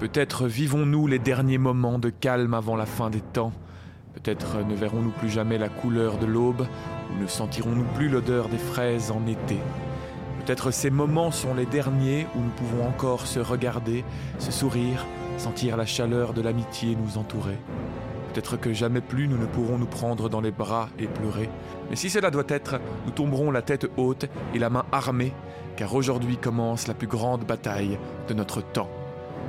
Peut-être vivons-nous les derniers moments de calme avant la fin des temps. Peut-être ne verrons-nous plus jamais la couleur de l'aube, ou ne sentirons-nous plus l'odeur des fraises en été. Peut-être ces moments sont les derniers où nous pouvons encore se regarder, se sourire, sentir la chaleur de l'amitié nous entourer. Peut-être que jamais plus nous ne pourrons nous prendre dans les bras et pleurer. Mais si cela doit être, nous tomberons la tête haute et la main armée, car aujourd'hui commence la plus grande bataille de notre temps.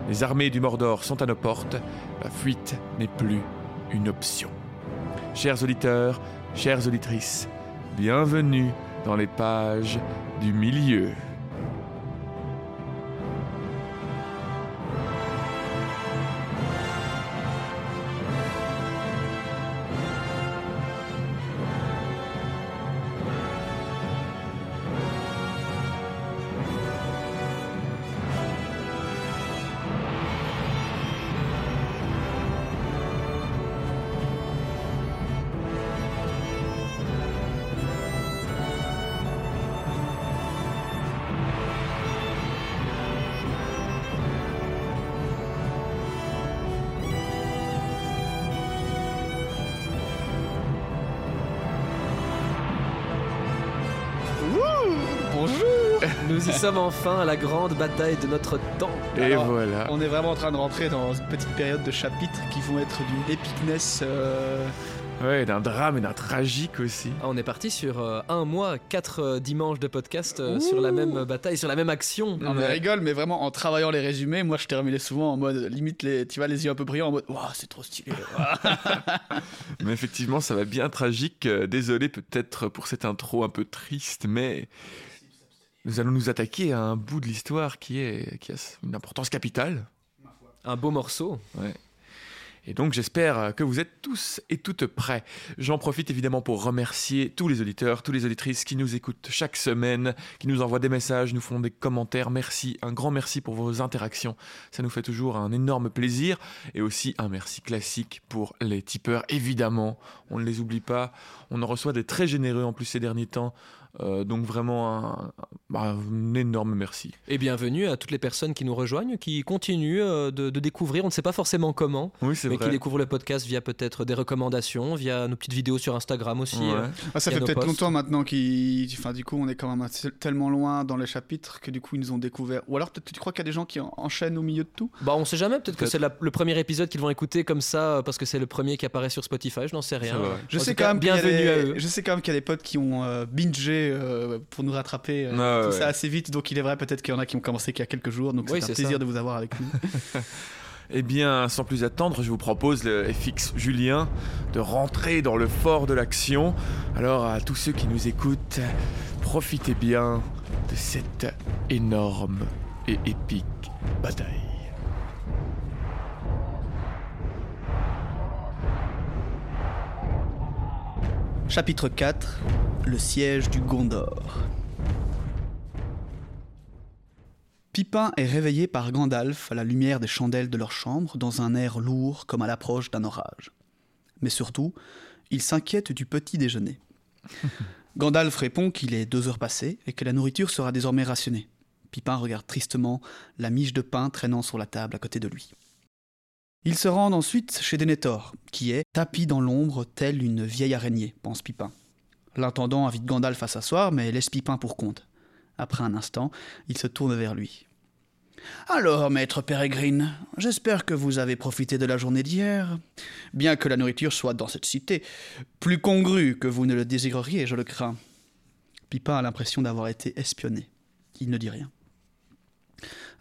Les armées du Mordor sont à nos portes, la fuite n'est plus une option. Chers auditeurs, chères auditrices, bienvenue dans les pages du milieu. Enfin à la grande bataille de notre temps. Et Alors, voilà. On est vraiment en train de rentrer dans une petite période de chapitres qui vont être d'une épicness. euh, Ouais, d'un drame et d'un tragique aussi. Ah, on est parti sur euh, un mois, quatre euh, dimanches de podcast euh, sur la même bataille, sur la même action. On rigole, mais vraiment en travaillant les résumés, moi je terminais souvent en mode limite les, tu vois, les yeux un peu brillants en mode Waouh, c'est trop stylé. Mais effectivement, ça va bien tragique. Désolé peut-être pour cette intro un peu triste, mais nous allons nous attaquer à un bout de l'histoire qui, est, qui a une importance capitale. Un beau morceau. Et donc j'espère que vous êtes tous et toutes prêts. J'en profite évidemment pour remercier tous les auditeurs, tous les auditrices qui nous écoutent chaque semaine, qui nous envoient des messages, nous font des commentaires. Merci, un grand merci pour vos interactions. Ça nous fait toujours un énorme plaisir. Et aussi un merci classique pour les tipeurs, évidemment. On ne les oublie pas. On en reçoit des très généreux en plus ces derniers temps. Euh, donc vraiment un, bah, un énorme merci. Et bienvenue à toutes les personnes qui nous rejoignent, qui continuent euh, de, de découvrir, on ne sait pas forcément comment, Oui, mais vrai. qui découvrent le podcast via peut-être des recommandations, via nos petites vidéos sur Instagram aussi. Ouais. euh. Ah, ça fait peut-être longtemps maintenant qu'ils. Enfin, du coup, on est quand même tellement loin dans les chapitres que du coup, ils nous ont découvert. Ou alors, peut-être tu crois qu'il y a des gens qui en- enchaînent au milieu de tout? Bah on sait jamais, peut-être que c'est le premier épisode qu'ils vont écouter comme ça, parce que c'est le premier qui apparaît sur Spotify, je n'en sais rien. Je sais quand même qu'il y a bienvenue des- à eux. Je sais quand même qu'il y a des potes qui ont euh, euh, pour nous rattraper euh, Ouais, tout ouais. ça assez vite. Donc il est vrai peut-être qu'il y en a qui ont commencé qu'il y a quelques jours. Donc Oui, c'est un plaisir ça. de vous avoir avec nous. Eh bien, sans plus attendre, je vous propose le FX Julien de rentrer dans le fort de l'action. Alors, à tous ceux qui nous écoutent, profitez bien de cette énorme et épique bataille. Chapitre 4 Le siège du Gondor. Pipin est réveillé par Gandalf à la lumière des chandelles de leur chambre dans un air lourd comme à l'approche d'un orage. Mais surtout, il s'inquiète du petit déjeuner. Gandalf répond qu'il est deux heures passées et que la nourriture sera désormais rationnée. Pipin regarde tristement la miche de pain traînant sur la table à côté de lui. Ils se rendent ensuite chez Denethor, qui est tapis dans l'ombre telle une vieille araignée, pense Pipin. L'intendant invite Gandalf à s'asseoir, mais laisse Pipin pour compte. Après un instant, il se tourne vers lui. Alors, maître Pérégrine, j'espère que vous avez profité de la journée d'hier. Bien que la nourriture soit dans cette cité, plus congrue que vous ne le désireriez, je le crains. Pipin a l'impression d'avoir été espionné. Il ne dit rien.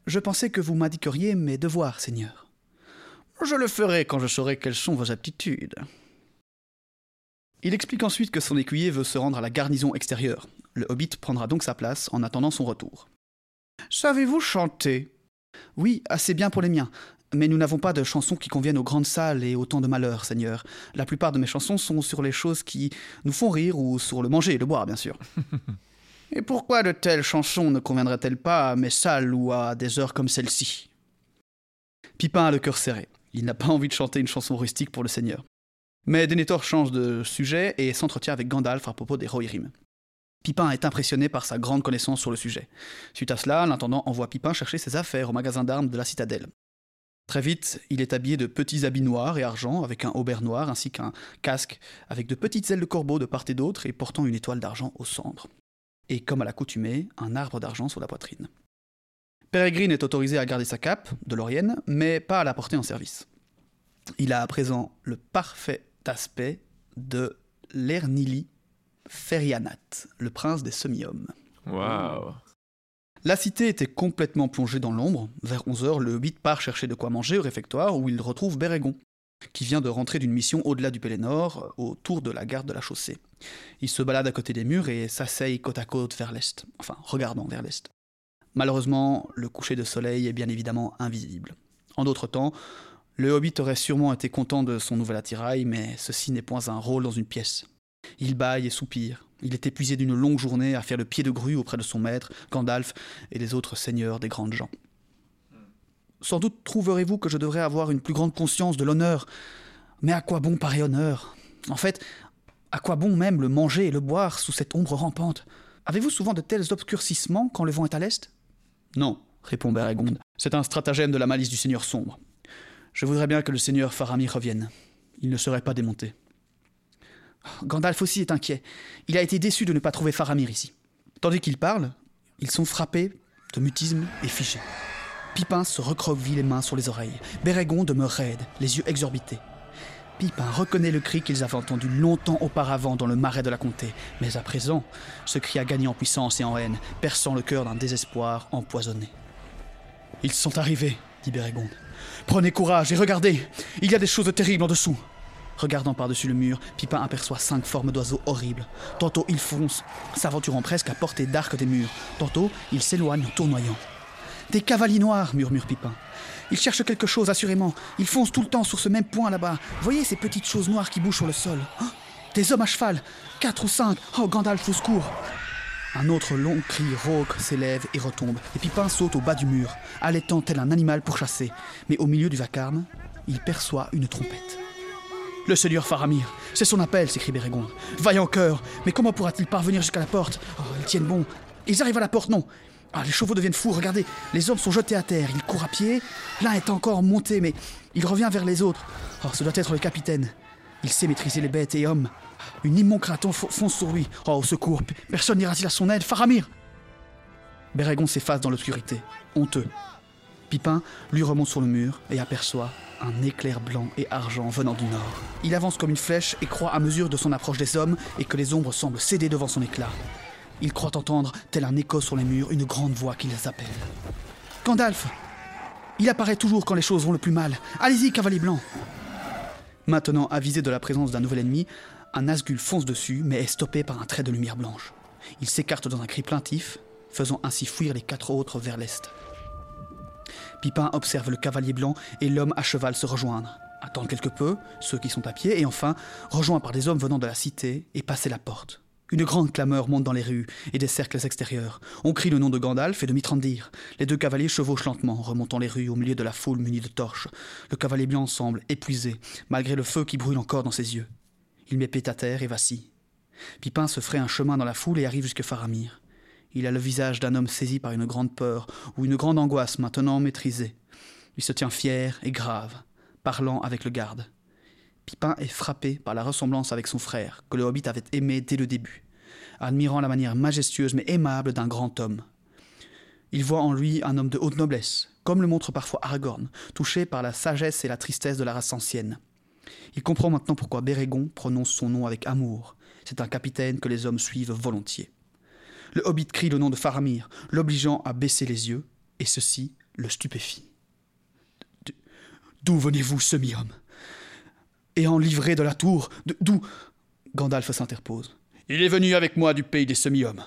Je pensais que vous m'indiqueriez mes devoirs, Seigneur. Je le ferai quand je saurai quelles sont vos aptitudes. Il explique ensuite que son écuyer veut se rendre à la garnison extérieure. Le hobbit prendra donc sa place en attendant son retour. Savez-vous chanter? Oui, assez bien pour les miens. Mais nous n'avons pas de chansons qui conviennent aux grandes salles et au temps de malheur, Seigneur. La plupart de mes chansons sont sur les choses qui nous font rire ou sur le manger et le boire, bien sûr. et pourquoi de telles chansons ne conviendraient-elles pas à mes salles ou à des heures comme celle-ci Pipin a le cœur serré. Il n'a pas envie de chanter une chanson rustique pour le Seigneur. Mais Denethor change de sujet et s'entretient avec Gandalf à propos des Rohirrim. Pipin est impressionné par sa grande connaissance sur le sujet. Suite à cela, l'intendant envoie Pipin chercher ses affaires au magasin d'armes de la citadelle. Très vite, il est habillé de petits habits noirs et argent, avec un aubert noir, ainsi qu'un casque avec de petites ailes de corbeau de part et d'autre et portant une étoile d'argent au centre. Et comme à l'accoutumée, un arbre d'argent sur la poitrine. Peregrine est autorisé à garder sa cape, de l'Orienne, mais pas à la porter en service. Il a à présent le parfait aspect de l'Ernili Ferianat, le prince des semi-hommes. Waouh. La cité était complètement plongée dans l'ombre. Vers 11h, le hobbit part chercher de quoi manger au réfectoire où il retrouve Bérégon, qui vient de rentrer d'une mission au-delà du Pélénor, autour de la garde de la chaussée. Il se balade à côté des murs et s'asseye côte à côte vers l'est, enfin regardant vers l'est. Malheureusement, le coucher de soleil est bien évidemment invisible. En d'autres temps, le hobbit aurait sûrement été content de son nouvel attirail, mais ceci n'est point un rôle dans une pièce. Il bâille et soupire. Il est épuisé d'une longue journée à faire le pied de grue auprès de son maître, Gandalf, et des autres seigneurs des grandes gens. Sans doute trouverez-vous que je devrais avoir une plus grande conscience de l'honneur. Mais à quoi bon pareil honneur? En fait, à quoi bon même le manger et le boire sous cette ombre rampante? Avez-vous souvent de tels obscurcissements quand le vent est à l'est? Non, répond Bérégonde. C'est un stratagème de la malice du Seigneur sombre. Je voudrais bien que le Seigneur Faramir revienne. Il ne serait pas démonté. Gandalf aussi est inquiet. Il a été déçu de ne pas trouver Faramir ici. Tandis qu'ils parlent, ils sont frappés de mutisme et fichés. Pipin se recroqueville les mains sur les oreilles. Bérégon demeure raide, les yeux exorbités. Pipin reconnaît le cri qu'ils avaient entendu longtemps auparavant dans le marais de la comté. Mais à présent, ce cri a gagné en puissance et en haine, perçant le cœur d'un désespoir empoisonné. Ils sont arrivés, dit Bérégonde. Prenez courage et regardez, il y a des choses terribles en dessous. Regardant par-dessus le mur, Pipin aperçoit cinq formes d'oiseaux horribles. Tantôt ils foncent, s'aventurant presque à portée d'arc des murs. Tantôt ils s'éloignent en tournoyant. Des cavaliers noirs, murmure Pipin. Ils cherchent quelque chose, assurément. Ils foncent tout le temps sur ce même point là-bas. Voyez ces petites choses noires qui bougent sur le sol. Oh, des hommes à cheval. Quatre ou cinq. Oh, Gandalf au secours. Un autre long cri rauque s'élève et retombe, et Pipin saute au bas du mur, allaitant tel un animal pour chasser. Mais au milieu du vacarme, il perçoit une trompette. Le seigneur Faramir, c'est son appel, s'écrie Bérégonde. Vaillant cœur, mais comment pourra-t-il parvenir jusqu'à la porte? Oh, Ils tiennent bon. Ils arrivent à la porte, non ah, les chevaux deviennent fous, regardez, les hommes sont jetés à terre, ils courent à pied, l'un est encore monté, mais il revient vers les autres. Oh, ce doit être le capitaine. Il sait maîtriser les bêtes et hommes. Une immonde craton fonce sur lui. Oh, au secours, personne n'ira-t-il à son aide Faramir? Bérégon s'efface dans l'obscurité, honteux. Pipin lui remonte sur le mur et aperçoit un éclair blanc et argent venant du nord. Il avance comme une flèche et croit à mesure de son approche des hommes et que les ombres semblent céder devant son éclat. Il croit entendre, tel un écho sur les murs, une grande voix qui les appelle. Gandalf Il apparaît toujours quand les choses vont le plus mal. Allez-y, cavalier blanc Maintenant, avisé de la présence d'un nouvel ennemi, un Nazgûl fonce dessus, mais est stoppé par un trait de lumière blanche. Il s'écarte dans un cri plaintif, faisant ainsi fuir les quatre autres vers l'est. Pipin observe le cavalier blanc et l'homme à cheval se rejoindre, attendre quelque peu, ceux qui sont à pied, et enfin, rejoint par des hommes venant de la cité et passer la porte. Une grande clameur monte dans les rues et des cercles extérieurs. On crie le nom de Gandalf et de Mitrandir. Les deux cavaliers chevauchent lentement, remontant les rues au milieu de la foule munie de torches. Le cavalier blanc semble épuisé, malgré le feu qui brûle encore dans ses yeux. Il met pied à terre et vacille. Pipin se ferait un chemin dans la foule et arrive jusque Faramir. Il a le visage d'un homme saisi par une grande peur ou une grande angoisse maintenant maîtrisée. Il se tient fier et grave, parlant avec le garde. Pipin est frappé par la ressemblance avec son frère, que le hobbit avait aimé dès le début, admirant la manière majestueuse mais aimable d'un grand homme. Il voit en lui un homme de haute noblesse, comme le montre parfois Aragorn, touché par la sagesse et la tristesse de la race ancienne. Il comprend maintenant pourquoi Bérégon prononce son nom avec amour. C'est un capitaine que les hommes suivent volontiers. Le hobbit crie le nom de Faramir, l'obligeant à baisser les yeux, et ceci le stupéfie. D'où venez-vous, semi-homme? Et en livré de la tour. D'où? Gandalf s'interpose. Il est venu avec moi du pays des semi-hommes.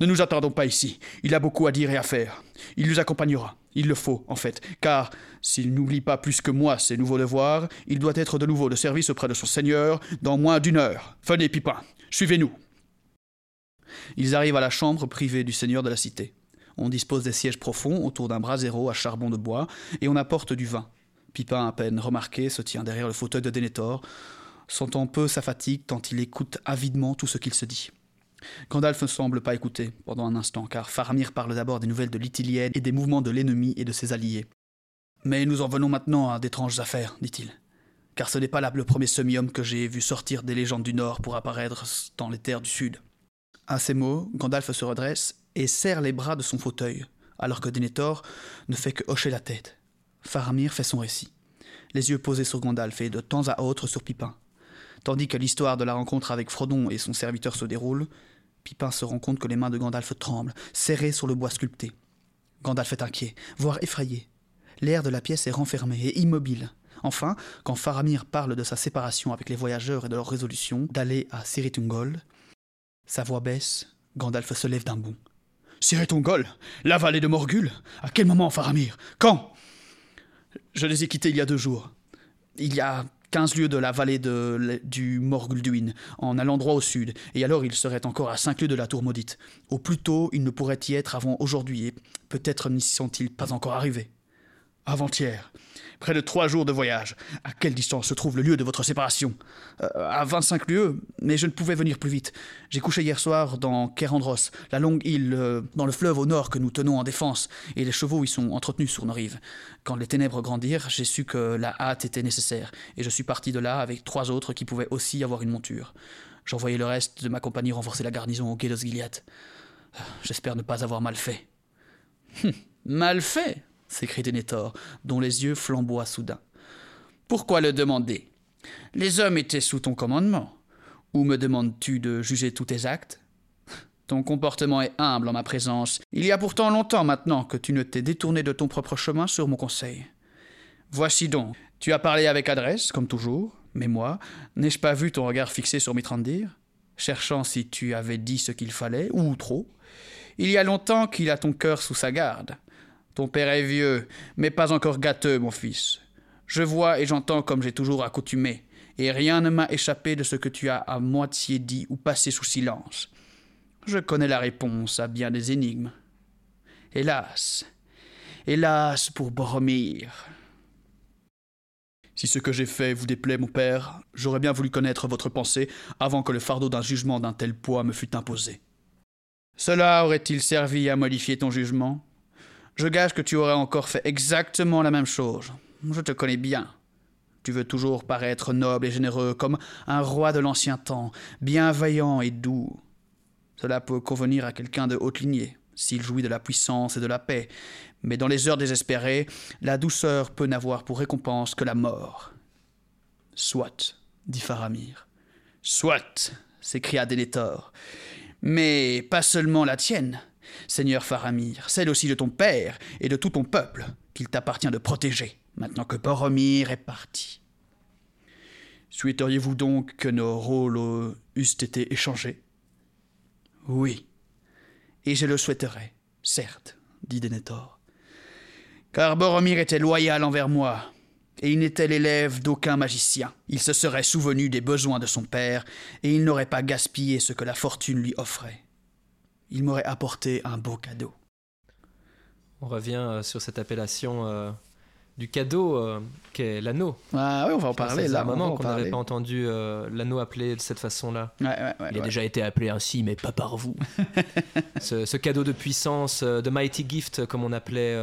Ne nous attendons pas ici. Il a beaucoup à dire et à faire. Il nous accompagnera. Il le faut, en fait, car s'il n'oublie pas plus que moi ses nouveaux devoirs, il doit être de nouveau de service auprès de son seigneur dans moins d'une heure. Venez, Pipin, suivez-nous. Ils arrivent à la chambre privée du seigneur de la cité. On dispose des sièges profonds autour d'un brasero à charbon de bois, et on apporte du vin. Pipin, à peine remarqué, se tient derrière le fauteuil de Denethor, sentant peu sa fatigue tant il écoute avidement tout ce qu'il se dit. Gandalf ne semble pas écouter pendant un instant, car Faramir parle d'abord des nouvelles de l'Ithilienne et des mouvements de l'ennemi et de ses alliés. Mais nous en venons maintenant à d'étranges affaires, dit-il. Car ce n'est pas le premier semi-homme que j'ai vu sortir des légendes du Nord pour apparaître dans les terres du Sud. À ces mots, Gandalf se redresse et serre les bras de son fauteuil, alors que Denethor ne fait que hocher la tête. Faramir fait son récit, les yeux posés sur Gandalf et de temps à autre sur Pipin. Tandis que l'histoire de la rencontre avec Frodon et son serviteur se déroule, Pipin se rend compte que les mains de Gandalf tremblent, serrées sur le bois sculpté. Gandalf est inquiet, voire effrayé. L'air de la pièce est renfermé et immobile. Enfin, quand Faramir parle de sa séparation avec les voyageurs et de leur résolution d'aller à Siritungol, sa voix baisse, Gandalf se lève d'un bond. Siritungol La vallée de Morgul À quel moment, Faramir? Quand? Je les ai quittés il y a deux jours. Il y a quinze lieues de la vallée de, du Morgulduin, en allant droit au sud, et alors il serait encore à cinq lieues de la tour maudite. Au plus tôt, il ne pourrait y être avant aujourd'hui, et peut-être n'y sont-ils pas encore arrivés. Avant-hier. Près de trois jours de voyage. À quelle distance se trouve le lieu de votre séparation? Euh, À 25 lieues, mais je ne pouvais venir plus vite. J'ai couché hier soir dans Kerandros, la longue île euh, dans le fleuve au nord que nous tenons en défense, et les chevaux y sont entretenus sur nos rives. Quand les ténèbres grandirent, j'ai su que la hâte était nécessaire, et je suis parti de là avec trois autres qui pouvaient aussi avoir une monture. J'envoyai le reste de ma compagnie renforcer la garnison au Gué Gilead. J'espère ne pas avoir mal fait. Hum, mal fait s'écrie Denethor, dont les yeux flamboient soudain. Pourquoi le demander? Les hommes étaient sous ton commandement. Ou me demandes-tu de juger tous tes actes? Ton comportement est humble en ma présence. Il y a pourtant longtemps maintenant que tu ne t'es détourné de ton propre chemin sur mon conseil. Voici donc, tu as parlé avec adresse, comme toujours, mais moi, n'ai-je pas vu ton regard fixé sur Mitrandir, cherchant si tu avais dit ce qu'il fallait, ou trop Il y a longtemps qu'il a ton cœur sous sa garde. Ton père est vieux, mais pas encore gâteux, mon fils. Je vois et j'entends comme j'ai toujours accoutumé, et rien ne m'a échappé de ce que tu as à moitié dit ou passé sous silence. Je connais la réponse à bien des énigmes. Hélas, hélas pour Boromir. Si ce que j'ai fait vous déplaît, mon père, j'aurais bien voulu connaître votre pensée avant que le fardeau d'un jugement d'un tel poids me fût imposé. Cela aurait-il servi à modifier ton jugement? Je gage que tu aurais encore fait exactement la même chose. Je te connais bien. Tu veux toujours paraître noble et généreux, comme un roi de l'ancien temps, bienveillant et doux. Cela peut convenir à quelqu'un de haute lignée, s'il jouit de la puissance et de la paix, mais dans les heures désespérées, la douceur peut n'avoir pour récompense que la mort. Soit, dit Faramir. Soit, s'écria Denethor. Mais pas seulement la tienne. Seigneur Faramir, celle aussi de ton père et de tout ton peuple, qu'il t'appartient de protéger, maintenant que Boromir est parti. Souhaiteriez-vous donc que nos rôles eussent été échangés? Oui, et je le souhaiterais, certes, dit Denethor. Car Boromir était loyal envers moi, et il n'était l'élève d'aucun magicien. Il se serait souvenu des besoins de son père, et il n'aurait pas gaspillé ce que la fortune lui offrait il m'aurait apporté un beau cadeau. On revient euh, sur cette appellation euh, du cadeau euh, qu'est l'anneau. Ah oui, on va en parler là. un moment qu'on n'avait pas entendu l'anneau appelé de cette façon-là. Ouais, ouais, il a déjà été appelé ainsi, mais pas par vous. ce, cadeau de puissance, de mighty gift, comme on appelait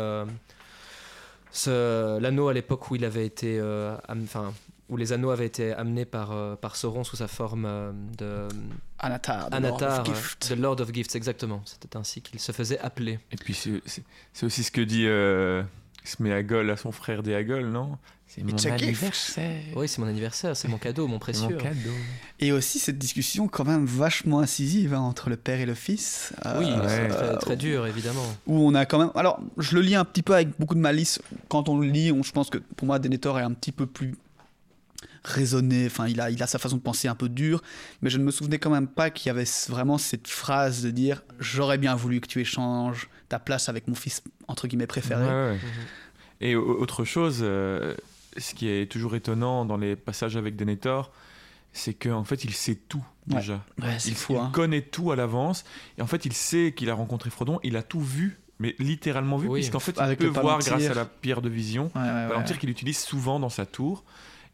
l'anneau à l'époque où il avait été, enfin, où les anneaux avaient été amenés par, euh, par Sauron sous sa forme euh, de Anatar, de, Lord of Gifts. Lord of Gifts, exactement. C'était ainsi qu'il se faisait appeler. Et puis c'est aussi ce que dit euh, Sméagol à son frère Déagol, non? C'est mon anniversaire. Oui, c'est mon anniversaire, c'est mon cadeau, mon précieux. Mon cadeau. Et aussi cette discussion quand même vachement incisive hein, entre le père et le fils. Oui, c'est très, très, dur, évidemment. Où on a quand même... Alors, je le lis un petit peu avec beaucoup de malice. Quand on le lit, on, je pense que pour moi, Denethor est un petit peu plus raisonné, enfin il a, il a sa façon de penser un peu dure, mais je ne me souvenais quand même pas qu'il y avait vraiment cette phrase de dire j'aurais bien voulu que tu échanges ta place avec mon fils entre guillemets préféré. Mhm. Et autre chose, euh, ce qui est toujours étonnant dans les passages avec Denethor, c'est qu'en fait il sait tout déjà. il, fou, hein. connaît tout à l'avance, et en fait il sait qu'il a rencontré Frodon, il a tout vu mais littéralement vu, puisqu'en fait, il peut voir grâce à la pierre de vision, ouais, Palantir qu'il utilise souvent dans sa tour.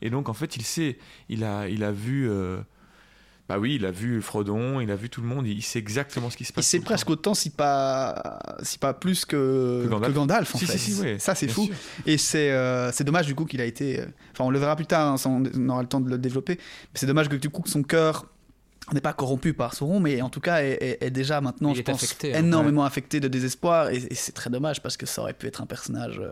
Et donc, en fait, il sait, il a, il a vu euh, Bah oui, il a vu Frodon, il a vu tout le monde, il sait exactement ce qui se Il passe. sait tout le presque autant, si pas, si pas plus que, Que Gandalf. que Gandalf, en Si, fait. si, si, ouais, Ça, c'est fou. sûr. Et c'est euh, c'est dommage du coup qu'il a été. euh, Enfin, on le verra plus tard, hein, on, aura le temps de le développer. Mais c'est dommage que du coup que son cœur n'est pas corrompu par Sauron, mais en tout cas est, est- est déjà maintenant, Il je pense, affecté, hein. énormément affecté de désespoir. Et, et c'est très dommage parce que ça aurait pu être un personnage. euh,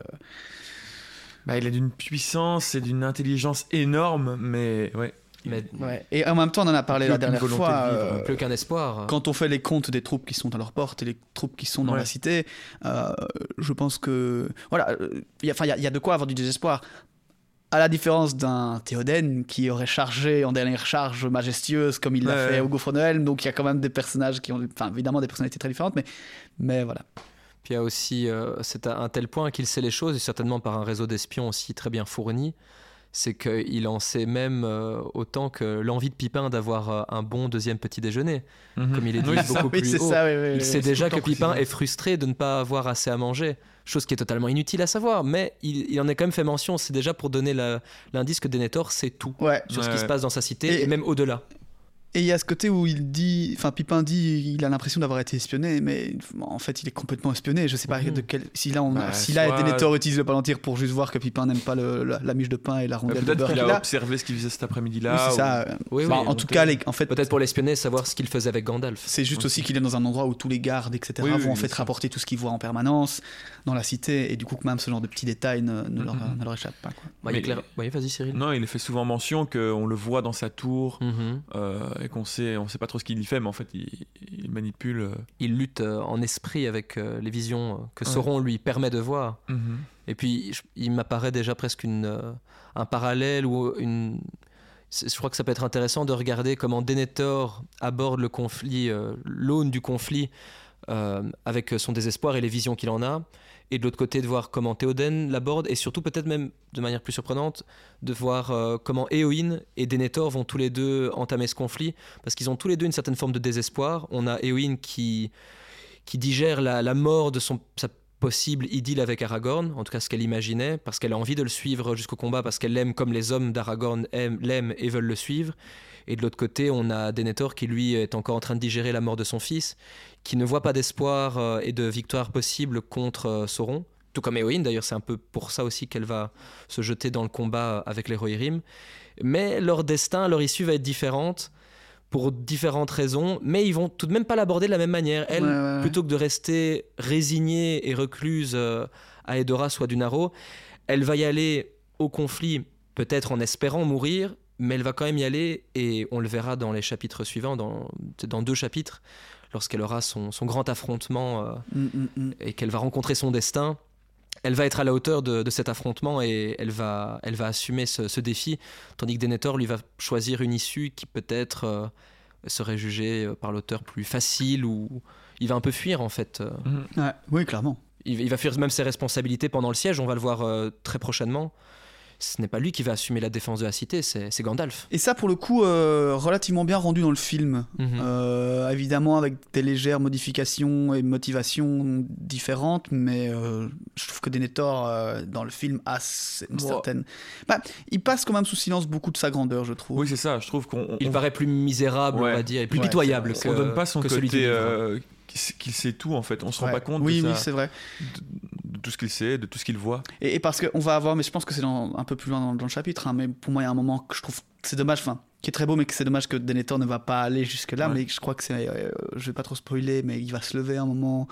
Bah, il a d'une puissance et d'une intelligence énorme, mais ouais. Mais ouais. Et en même temps, on en a parlé Plus la dernière fois. de vivre, euh, plus qu'un espoir. quand on fait les comptes des troupes qui sont à leur porte et les troupes qui sont dans Ouais. la cité, euh, je pense que voilà, euh, il y a- y, y de quoi avoir du désespoir. À la différence d'un Théoden qui aurait chargé en dernière charge majestueuse comme il l'a fait au Gouffre Noël, donc il y a quand même des personnages qui ont, enfin évidemment des personnalités très différentes, mais mais voilà. Puis il y a aussi, euh, c'est à un tel point qu'il sait les choses, et certainement par un réseau d'espions aussi très bien fourni, c'est qu'il en sait même euh, autant que l'envie de Pipin d'avoir euh, un bon deuxième petit déjeuner, comme il est dit Oui, beaucoup plus haut. ça, oui, oui, Il sait déjà que Pipin est frustré de ne pas avoir assez à manger, chose qui est totalement inutile à savoir, mais il, il en est quand même fait mention, c'est déjà pour donner l'indice que Denethor sait tout Ouais. sur ce qui Ouais. se passe dans sa cité, Et- et, même au-delà. Et il y a ce côté où il dit, enfin Pipin dit, il a l'impression d'avoir été espionné, mais en fait il est complètement espionné. Je sais pas Mhm. de quel, si là, on, Bah, si là soit- Denethor utilise le palantir pour juste voir que Pipin n'aime pas le- la, la miche de pain et la Euh, rondelle de Peut-être beurre qu'il qu'il a observé ce qu'il faisait cet Oui, après-midi-là. c'est ou- ça. Oui, Bah, oui, en tout cas, les- en fait, Peut-être pour l'espionner, savoir ce qu'il faisait avec Gandalf. c'est juste aussi aussi. qu'il est dans un endroit où tous les gardes, etc., Oui, oui, vont en fait rapporter tout ce qu'ils voient en permanence dans la cité, et du coup que même ce genre de petits détails ne, ne leur, Mhm. ne leur échappe pas. Quoi. Bah, il est Mais- clair- Oui, vas-y Cyril. Non, il fait souvent mention qu'on le voit dans sa tour Mhm. qu'on sait, on sait pas trop ce qu'il y fait, mais en fait, il, il manipule. euh, il lutte euh, en esprit avec euh, les visions que Ouais. Sauron lui permet de voir. Et puis, je- il m'apparaît déjà presque une, un parallèle ou une. Je crois que ça peut être intéressant de regarder comment Denethor aborde le conflit, l'aune du conflit, avec son désespoir et les visions qu'il en a. Et de l'autre côté, de voir comment Théoden l'aborde, et surtout, peut-être même de manière plus surprenante, de voir euh, comment Éowyn et Denethor vont tous les deux entamer ce conflit, parce qu'ils ont tous les deux une certaine forme de désespoir. On a Éowyn qui, digère la, la mort de son, sa possible idylle avec Aragorn, en tout cas ce qu'elle imaginait, parce qu'elle a envie de le suivre jusqu'au combat, parce qu'elle l'aime comme les hommes d'Aragorn aiment- l'aiment et veulent le suivre. Et de l'autre côté, on a Denethor qui lui est encore en train de digérer la mort de son fils, qui ne voit pas d'espoir euh, et de victoire possible contre euh, Sauron. Tout comme Éowyn, d'ailleurs, c'est un peu pour ça aussi qu'elle va se jeter dans le combat avec les Rohirrim. Mais leur destin, leur issue va être différente pour différentes raisons, mais ils vont tout de même pas l'aborder de la même manière. Elle, Ouais, ouais, ouais. plutôt que de rester résignée et recluse euh, à Edoras soit du Naro, elle va y aller au conflit, peut-être en espérant mourir, mais elle va quand même y aller, et on le verra dans les chapitres suivants, dans, dans deux chapitres, lorsqu'elle aura son, son grand affrontement euh, Mm, mm, mm. et qu'elle va rencontrer son destin. Elle va être à la hauteur de, de cet affrontement et elle va, elle va assumer ce, ce défi, tandis que Denethor lui va choisir une issue qui peut-être euh, serait jugée euh, par l'auteur plus facile ou il va un peu fuir en fait. euh. Mhm. Ouais, oui, clairement. Il, il va fuir même ses responsabilités pendant le siège, on va le voir euh, très prochainement. Ce n'est pas lui qui va assumer la défense de la cité, c'est Gandalf. Et ça, pour le coup, euh, relativement bien rendu dans le film. Mhm. Euh, évidemment, avec des légères modifications et motivations différentes, mais euh, je trouve que Denethor, euh, dans le film, a une Moi- certaine. Bah, il passe quand même sous silence beaucoup de sa grandeur, je trouve. Oui, c'est ça. Je trouve qu'on Il on- paraît plus misérable, Ouais. on va dire, et plus Ouais, pitoyable que, on donne pas son que côté. Qu'il sait- tout en fait. On se rend pas compte Oui, de, oui, sa- c'est vrai. de tout ce qu'il sait, de tout ce qu'il voit. Et, et parce qu'on va avoir, mais je pense que c'est un peu plus loin dans, dans le chapitre, hein, mais pour moi, il y a un moment que je trouve que c'est dommage, enfin, qui est très beau, mais que c'est dommage que Denethor ne va pas aller jusque-là, Ouais. mais je crois que c'est. euh, je vais pas trop spoiler, mais il va se lever un moment.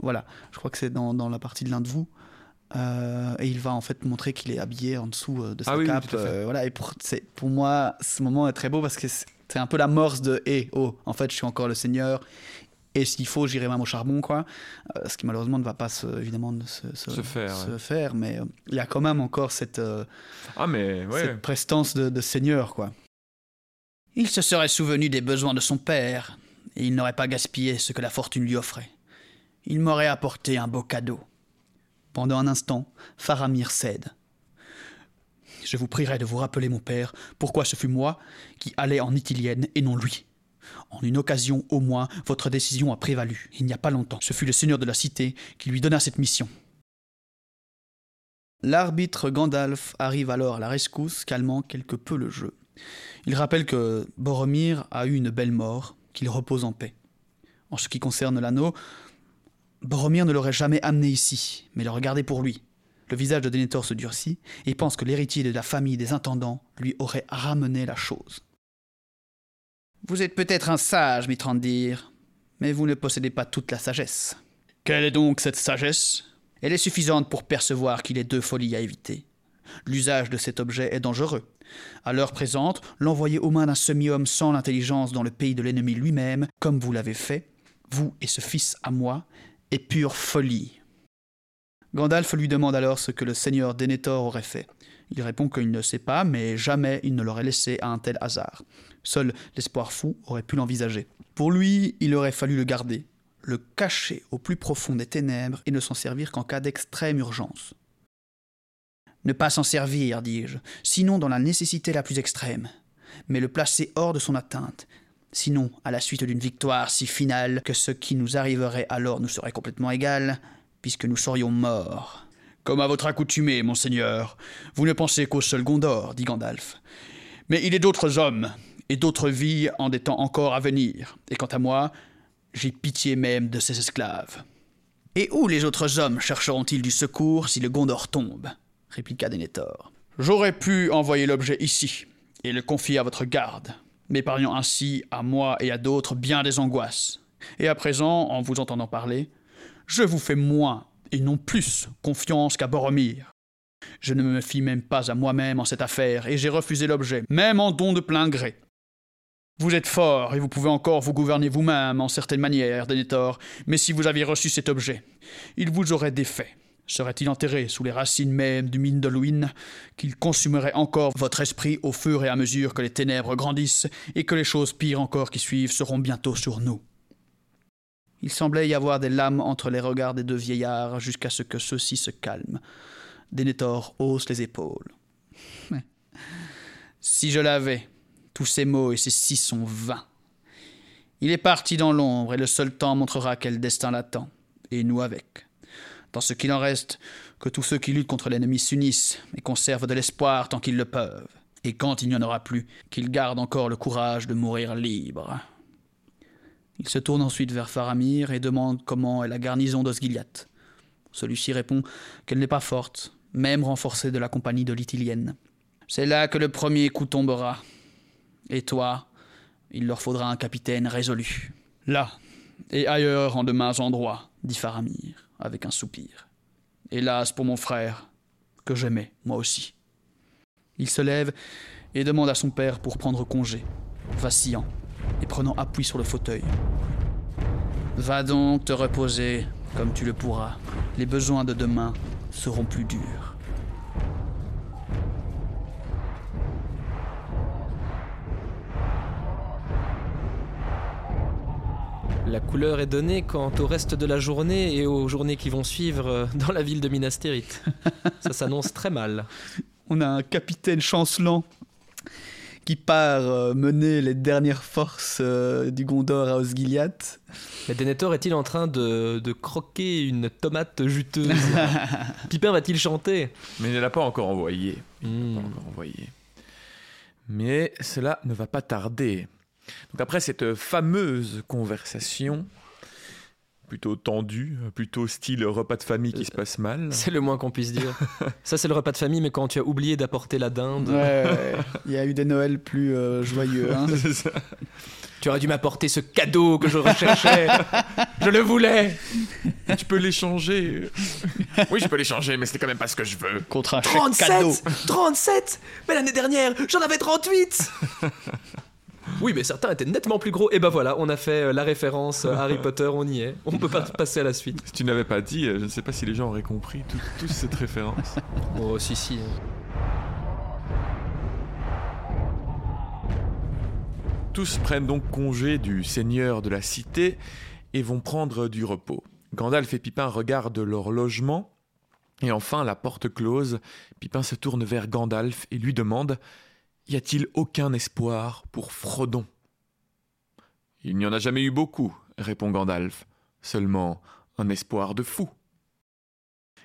Voilà, je crois que c'est dans, dans la partie de l'un de vous. Euh, et il va en fait montrer qu'il est habillé en dessous euh, de sa Ah oui, oui, cape. euh, voilà, et pour, moi, ce moment est très beau parce que c'est un peu l'amorce de Eh, oh, en fait, je suis encore le Seigneur. Et s'il faut, j'irai même au charbon, quoi. Euh, ce qui malheureusement ne va pas se, évidemment se, Se faire, se ouais. faire, mais euh, il y a quand même encore cette, euh, Ah, mais ouais. cette prestance de, de seigneur, quoi. Il se serait souvenu des besoins de son père, et il n'aurait pas gaspillé ce que la fortune lui offrait. Il m'aurait apporté un beau cadeau. Pendant un instant, Faramir cède. Je vous prierai de vous rappeler, mon père, pourquoi ce fut moi qui allais en Ithilienne et non lui. En une occasion, au moins, votre décision a prévalu. Il n'y a pas longtemps, ce fut le seigneur de la cité qui lui donna cette mission. L'arbitre Gandalf arrive alors à la rescousse, calmant quelque peu le jeu. Il rappelle que Boromir a eu une belle mort, qu'il repose en paix. En ce qui concerne l'anneau, Boromir ne l'aurait jamais amené ici, mais le regardait pour lui. Le visage de Denethor se durcit et pense que l'héritier de la famille des intendants lui aurait ramené la chose. Vous êtes peut-être un sage, Mitrandir, mais vous ne possédez pas toute la sagesse. Quelle est donc cette sagesse? Elle est suffisante pour percevoir qu'il est deux folies à éviter. L'usage de cet objet est dangereux. À l'heure présente, l'envoyer aux mains d'un semi-homme sans l'intelligence dans le pays de l'ennemi lui-même, comme vous l'avez fait, vous et ce fils à moi, est pure folie. Gandalf lui demande alors ce que le seigneur Denethor aurait fait. Il répond qu'il ne sait pas, mais jamais il ne l'aurait laissé à un tel hasard. Seul l'espoir fou aurait pu l'envisager. Pour lui, il aurait fallu le garder, le cacher au plus profond des ténèbres et ne s'en servir qu'en cas d'extrême urgence. Ne pas s'en servir, dis-je, sinon dans la nécessité la plus extrême, mais le placer hors de son atteinte, sinon à la suite d'une victoire si finale que ce qui nous arriverait alors nous serait complètement égal, puisque nous serions morts. Comme à votre accoutumée, monseigneur, vous ne pensez qu'au seul Gondor, dit Gandalf. Mais il est d'autres hommes, et d'autres vies en des temps encore à venir, et quant à moi, j'ai pitié même de ces esclaves. Et où les autres hommes chercheront-ils du secours si le Gondor tombe? répliqua Denethor. J'aurais pu envoyer l'objet ici, et le confier à votre garde, m'épargnant ainsi à moi et à d'autres bien des angoisses. Et à présent, en vous entendant parler, je vous fais moins et non plus confiance qu'à Boromir. Je ne me fie même pas à moi-même en cette affaire, et j'ai refusé l'objet, même en don de plein gré. Vous êtes fort, et vous pouvez encore vous gouverner vous-même en certaines manières, Denethor, mais si vous aviez reçu cet objet, il vous aurait défait. Serait-il enterré sous les racines mêmes du Mindolwyn, qu'il consumerait encore votre esprit au fur et à mesure que les ténèbres grandissent, et que les choses pires encore qui suivent seront bientôt sur nous? Il semblait y avoir des lames entre les regards des deux vieillards jusqu'à ce que ceux-ci se calment. Denethor hausse les épaules. si je l'avais, tous ces mots et ces six sont vains. Il est parti dans l'ombre et le seul temps montrera quel destin l'attend, et nous avec. Dans ce qu'il en reste, que tous ceux qui luttent contre l'ennemi s'unissent et conservent de l'espoir tant qu'ils le peuvent, et quand il n'y en aura plus, qu'ils gardent encore le courage de mourir libres. Il se tourne ensuite vers Faramir et demande comment est la garnison d'Osgiliath. Celui-ci répond qu'elle n'est pas forte, même renforcée de la compagnie de l'Itilienne. C'est là que le premier coup tombera. Et toi, il leur faudra un capitaine résolu. Là, et ailleurs en demains endroits, dit Faramir, avec un soupir. Hélas pour mon frère, que j'aimais, moi aussi. Il se lève et demande à son père pour prendre congé, vacillant et prenant appui sur le fauteuil. Va donc te reposer comme tu le pourras. Les besoins de demain seront plus durs. La couleur est donnée quant au reste de la journée et aux journées qui vont suivre euh, dans la ville de Minas Tirith. Ça s'annonce très mal. On a un capitaine chancelant qui part euh, mener les dernières forces euh, du Gondor à Osgiliath. Mais Denethor est-il en train de, croquer une tomate juteuse Pipin va-t-il chanter? Mais il ne l'a pas encore envoyé. Hmm. Pas encore envoyé. Mais cela ne va pas tarder. Donc après cette fameuse conversation, plutôt tendu, plutôt style repas de famille qui se passe mal. C'est le moins qu'on puisse dire. ça, c'est le repas de famille, mais quand tu as oublié d'apporter la dinde. Ouais, il y a eu des Noëls plus euh, joyeux. Hein. Tu aurais dû m'apporter ce cadeau que je recherchais. je le voulais. Tu peux l'échanger. Oui, je peux l'échanger, mais c'était quand même pas ce que je veux. Contre un 37 cadeau. 37 Mais l'année dernière, j'en avais 38 oui, mais certains étaient nettement plus gros. Et ben voilà, on a fait euh, la référence euh, Harry Potter, on y est. On peut pas passer à la suite. Si tu n'avais pas dit, euh, je ne sais pas si les gens auraient compris toute cette référence. Oh, si, si. Hein. Tous prennent donc congé du seigneur de la cité et vont prendre du repos. Gandalf et Pipin regardent leur logement. Et enfin, la porte close, Pipin se tourne vers Gandalf et lui demande y a-t-il aucun espoir pour Frodon? Il n'y en a jamais eu beaucoup, répond Gandalf, seulement un espoir de fou.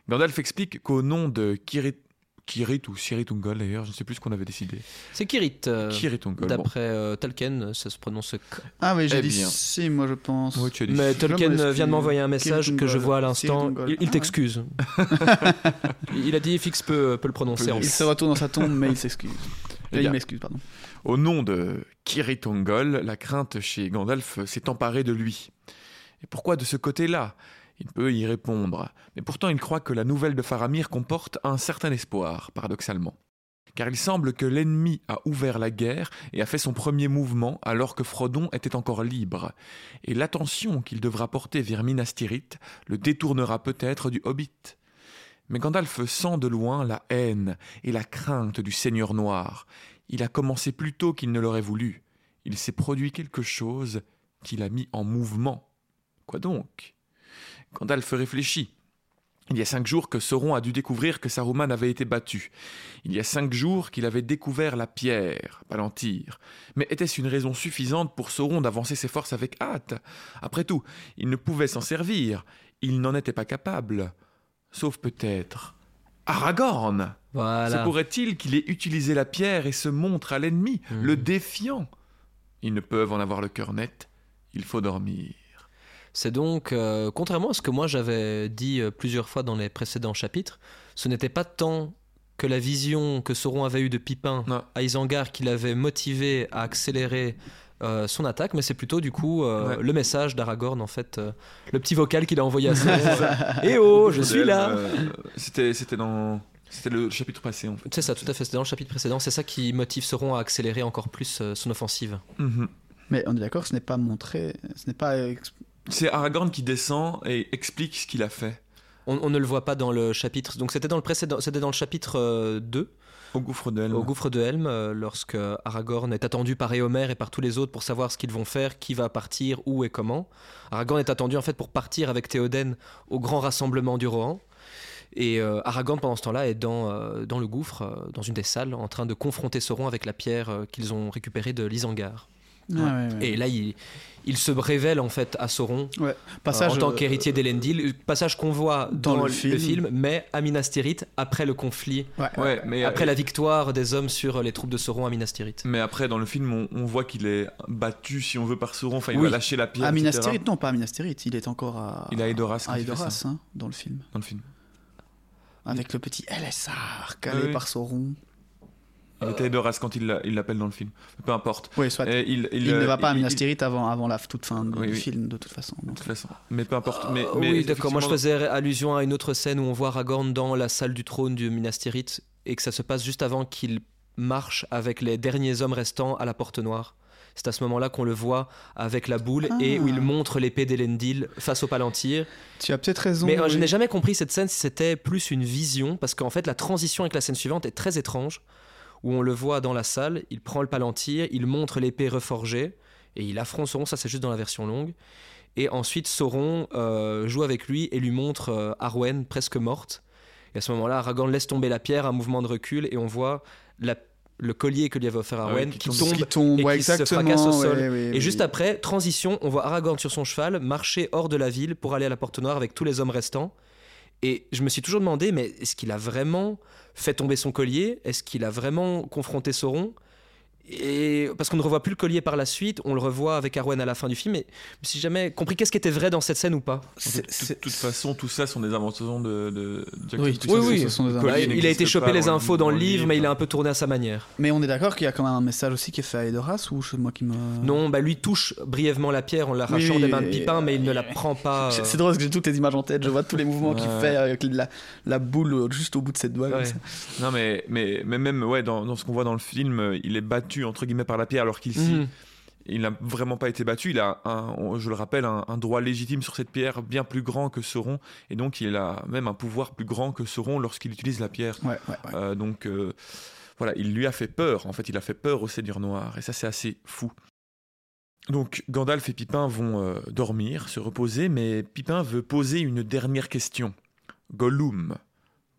Gandalf explique qu'au nom de Kirit ou Siritungol d'ailleurs, je ne sais plus ce qu'on avait décidé. C'est Kirit. Euh, Kiritungol. D'après euh, Tolkien, ça se prononce Ah oui, j'ai eh dit si, moi je pense. Mais Tolkien vient de m'envoyer un message que je vois à l'instant. Il, ah t'excuse. il a dit Fix peut, peut le prononcer. Il se retourne dans sa tombe, mais il s'excuse. Il m'excuse, pardon. Au nom de Kiritungol, la crainte chez Gandalf s'est emparée de lui. Et pourquoi de ce côté-là? Il peut y répondre, mais pourtant il croit que la nouvelle de Faramir comporte un certain espoir, paradoxalement. Car il semble que l'ennemi a ouvert la guerre et a fait son premier mouvement alors que Frodon était encore libre, et l'attention qu'il devra porter vers Minas Tirith le détournera peut-être du Hobbit. Mais Gandalf sent de loin la haine et la crainte du Seigneur Noir. Il a commencé plus tôt qu'il ne l'aurait voulu. Il s'est produit quelque chose qu'il a mis en mouvement. Quoi donc? Gandalf réfléchit. Il y a cinq jours que Sauron a dû découvrir que Saruman avait été battu. Il y a cinq jours qu'il avait découvert la pierre, Palantir. Mais était-ce une raison suffisante pour Sauron d'avancer ses forces avec hâte? Après tout, il ne pouvait s'en servir. Il n'en était pas capable. Sauf peut-être Aragorn. Voilà. Se pourrait-il qu'il ait utilisé la pierre et se montre à l'ennemi, hmm. le défiant? Ils ne peuvent en avoir le cœur net. Il faut dormir. C'est donc, euh, contrairement à ce que moi j'avais dit euh, plusieurs fois dans les précédents chapitres, ce n'était pas tant que la vision que Sauron avait eue de Pipin à Isengard qui l'avait motivé à accélérer euh, son attaque, mais c'est plutôt du coup le message d'Aragorn en fait, le petit vocal qu'il a envoyé à Sauron. Eh oh, je suis là. c'était c'était dans c'était le chapitre passé en fait. C'est ça, tout à fait. C'était dans le chapitre précédent. C'est ça qui motive Sauron à accélérer encore plus son offensive. Mhm. Mais on est d'accord, ce n'est pas montré, ce n'est pas c'est Aragorn qui descend et explique ce qu'il a fait. On, ne le voit pas dans le chapitre. Donc c'était dans le précédent, c'était dans le chapitre 2. Euh, au gouffre de Helm. Au gouffre de Helm, euh, lorsque Aragorn est attendu par Éomer et par tous les autres pour savoir ce qu'ils vont faire, qui va partir, où et comment. Aragorn est attendu en fait pour partir avec Théoden au grand rassemblement du Rohan. Et euh, Aragorn, pendant ce temps-là, est dans, dans le gouffre, dans une des salles, en train de confronter Sauron avec la pierre qu'ils ont récupérée de l'Isengard. Ah et là, il, il, se révèle en fait à Sauron passage, en tant qu'héritier euh, d'Elendil. Passage qu'on voit dans, le, film. mais à Minas Tirith après le conflit, mais après la victoire des hommes sur les troupes de Sauron à Minas Tirith. Mais après, dans le film, on, voit qu'il est battu, si on veut, par Sauron. Enfin, il va lâcher la pierre. À Minas Tirith, non, pas à Minas Tirith. Il est encore à. Il est à Edoras. À Edoras, hein, dans le film. Dans le film. Avec le petit LSR calé par Sauron. Il était Edoras quand il l'appelle dans le film. Peu importe. Oui, soit. il, ne va pas à Minas Tirith avant, avant la toute fin du film, de toute façon. De toute façon. Mais peu importe. Mais, oui, d'accord. Moi, je faisais allusion à une autre scène où on voit Aragorn dans la salle du trône du Minas Tirith et que ça se passe juste avant qu'il marche avec les derniers hommes restants à la Porte Noire. C'est à ce moment-là qu'on le voit avec la boule et où il ah. montre l'épée d'Elendil face au Palantir. Tu as peut-être raison. Mais euh, je n'ai jamais compris cette scène si c'était plus une vision, parce qu'en fait la transition avec la scène suivante est très étrange où on le voit dans la salle, il prend le palantir, il montre l'épée reforgée, et il affronte Sauron, ça c'est juste dans la version longue. Et ensuite Sauron euh, joue avec lui et lui montre euh, Arwen presque morte. Et à ce moment-là, Aragorn laisse tomber la pierre, un mouvement de recul, et on voit le collier que lui avait offert ah Arwen qui, tombe, et qui se fracasse au sol. et juste après, transition, on voit Aragorn sur son cheval marcher hors de la ville pour aller à la Porte Noire avec tous les hommes restants. Et je me suis toujours demandé, mais est-ce qu'il a vraiment fait tomber son collier? Est-ce qu'il a vraiment confronté Sauron? Et parce qu'on ne revoit plus le collier par la suite, on le revoit avec Arwen à la fin du film, mais je me jamais compris qu'est-ce qui était vrai dans cette scène ou pas. De toute façon, tout ça sont des inventions de, de Jack Oui, oui, oui. il a été chopé les infos dans le livre, mais il a un peu tourné à sa manière. Mais on est d'accord qu'il y a quand même un message aussi qui est fait à Edoras ou c'est moi qui me. Non, bah lui touche brièvement la pierre en l'arrachant des mains de Pipin, mais il ne la prend pas. C'est drôle parce que j'ai toutes les images en tête, je vois tous les mouvements qu'il fait avec la, la, boule juste au bout de ses doigts. Non, mais, mais, mais même ouais, dans, dans ce qu'on voit dans le film, il est battu entre guillemets par la pierre, alors qu'ici, mhm. il n'a vraiment pas été battu. Il a, un, je le rappelle, un, droit légitime sur cette pierre bien plus grand que Sauron, et donc il a même un pouvoir plus grand que Sauron lorsqu'il utilise la pierre. Euh, donc euh, voilà, il lui a fait peur. En fait, il a fait peur au Seigneur Noir, et ça c'est assez fou. Donc Gandalf et Pipin vont euh, dormir, se reposer, mais Pipin veut poser une dernière question. Gollum,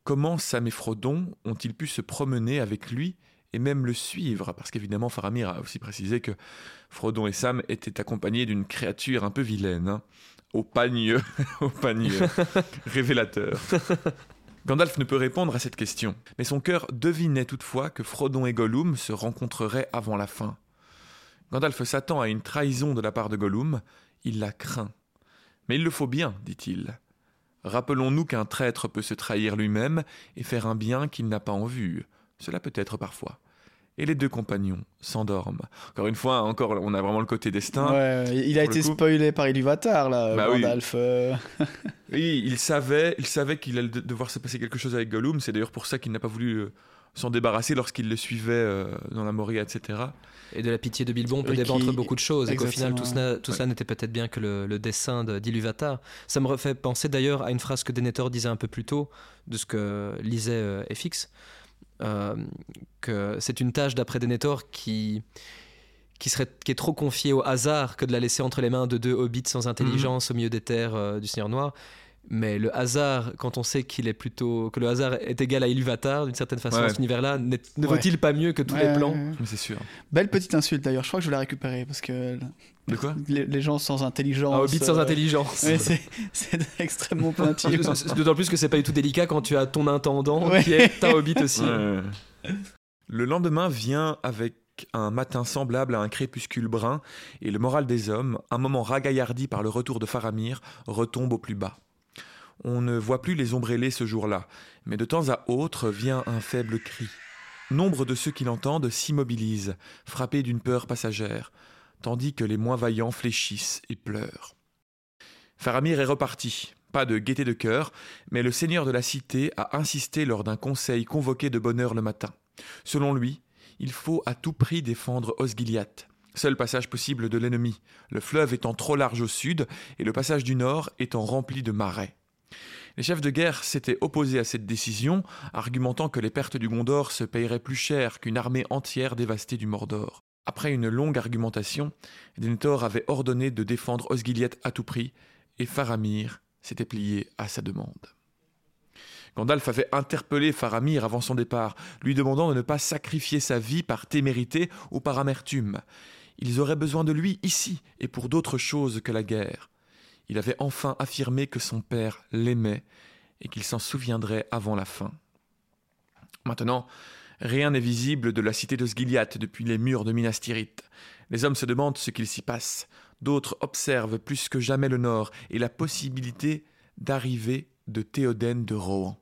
comment Sam et Frodon ont-ils pu se promener avec lui et même le suivre, parce qu'évidemment Faramir a aussi précisé que Frodon et Sam étaient accompagnés d'une créature un peu vilaine, hein, au pagne, au pagne révélateur. Gandalf ne peut répondre à cette question, mais son cœur devinait toutefois que Frodon et Gollum se rencontreraient avant la fin. Gandalf s'attend à une trahison de la part de Gollum, il la craint. Mais il le faut bien, dit-il. Rappelons-nous qu'un traître peut se trahir lui-même et faire un bien qu'il n'a pas en vue. Cela peut être parfois. Et les deux compagnons s'endorment. Encore une fois, encore, on a vraiment le côté destin. il a été spoilé par Iluvatar, là, bah Gandalf. Euh. Oui. il savait, il savait qu'il allait devoir se passer quelque chose avec Gollum. C'est d'ailleurs pour ça qu'il n'a pas voulu euh, s'en débarrasser lorsqu'il le suivait euh, dans la Moria, etc. Et de la pitié de Bilbon peut débattre beaucoup de choses. Et qu'au final, tout, cela, tout n'était peut-être bien que le, dessin d'Iluvatar. Ça me refait penser d'ailleurs à une phrase que Denethor disait un peu plus tôt, de ce que lisait euh, FX, que c'est une tâche d'après Denethor qui, qui, serait, qui est trop confiée au hasard que de la laisser entre les mains de deux hobbits sans intelligence mhm. au milieu des terres du Seigneur Noir. Mais le hasard, quand on sait qu'il est plutôt que le hasard est égal à Ilúvatar d'une certaine façon dans cet univers-là, ne vaut-il pas mieux que tous les plans? C'est sûr. Belle petite insulte d'ailleurs. Je crois que je vais la récupérer parce que de quoi? les, gens sans intelligence. Un hobbit sans euh, intelligence. c'est extrêmement pointu. D'autant plus que c'est pas du tout délicat quand tu as ton intendant qui est un hobbit aussi. Le lendemain vient avec un matin semblable à un crépuscule brun, et le moral des hommes, un moment ragaillardi par le retour de Faramir, retombe au plus bas. On ne voit plus les ombrellés ce jour-là, mais de temps à autre vient un faible cri. Nombre de ceux qui l'entendent s'immobilisent, frappés d'une peur passagère, tandis que les moins vaillants fléchissent et pleurent. Faramir est reparti, pas de gaieté de cœur, mais le seigneur de la cité a insisté lors d'un conseil convoqué de bonne heure le matin. Selon lui, il faut à tout prix défendre Osgiliath, seul passage possible de l'ennemi, le fleuve étant trop large au sud et le passage du nord étant rempli de marais. Les chefs de guerre s'étaient opposés à cette décision, argumentant que les pertes du Gondor se paieraient plus cher qu'une armée entière dévastée du Mordor. Après une longue argumentation, Denethor avait ordonné de défendre Osgiliath à tout prix, et Faramir s'était plié à sa demande. Gandalf avait interpellé Faramir avant son départ, lui demandant de ne pas sacrifier sa vie par témérité ou par amertume. Ils auraient besoin de lui ici et pour d'autres choses que la guerre il avait enfin affirmé que son père l'aimait et qu'il s'en souviendrait avant la fin. Maintenant, rien n'est visible de la cité de Sgiliath depuis les murs de Minas Tirith. Les hommes se demandent ce qu'il s'y passe. D'autres observent plus que jamais le nord et la possibilité d'arriver de Théoden de Rohan.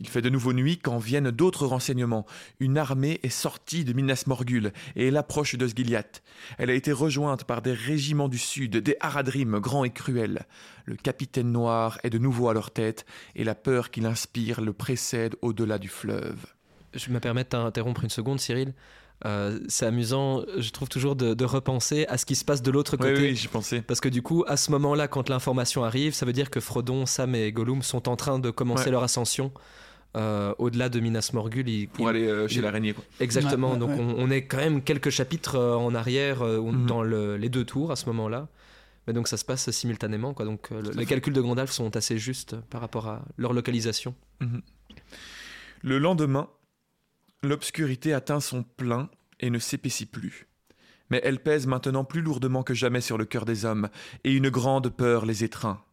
Il fait de nouveau nuit quand viennent d'autres renseignements. Une armée est sortie de Minas Morgul et elle approche d'Osgiliath. Elle a été rejointe par des régiments du sud, des Haradrim grands et cruels. Le capitaine noir est de nouveau à leur tête et la peur qu'il inspire le précède au-delà du fleuve. Je me permets de t'interrompre une seconde, Cyril. Euh, c'est amusant, je trouve toujours de, repenser à ce qui se passe de l'autre côté. Oui, oui j'y pensais. Parce que du coup, à ce moment-là, quand l'information arrive, ça veut dire que Frodon, Sam et Gollum sont en train de commencer leur ascension. Euh, au-delà de Minas Morgul. pour aller euh, chez l'araignée. Exactement. donc On, est quand même quelques chapitres en arrière mhm. dans les deux tours à ce moment-là. Mais donc ça se passe simultanément. Quoi. Donc les calculs de Gandalf sont assez justes par rapport à leur localisation. Mhm. Le lendemain, L'obscurité atteint son plein et ne s'épaissit plus. Mais elle pèse maintenant plus lourdement que jamais sur le cœur des hommes, et une grande peur les étreint.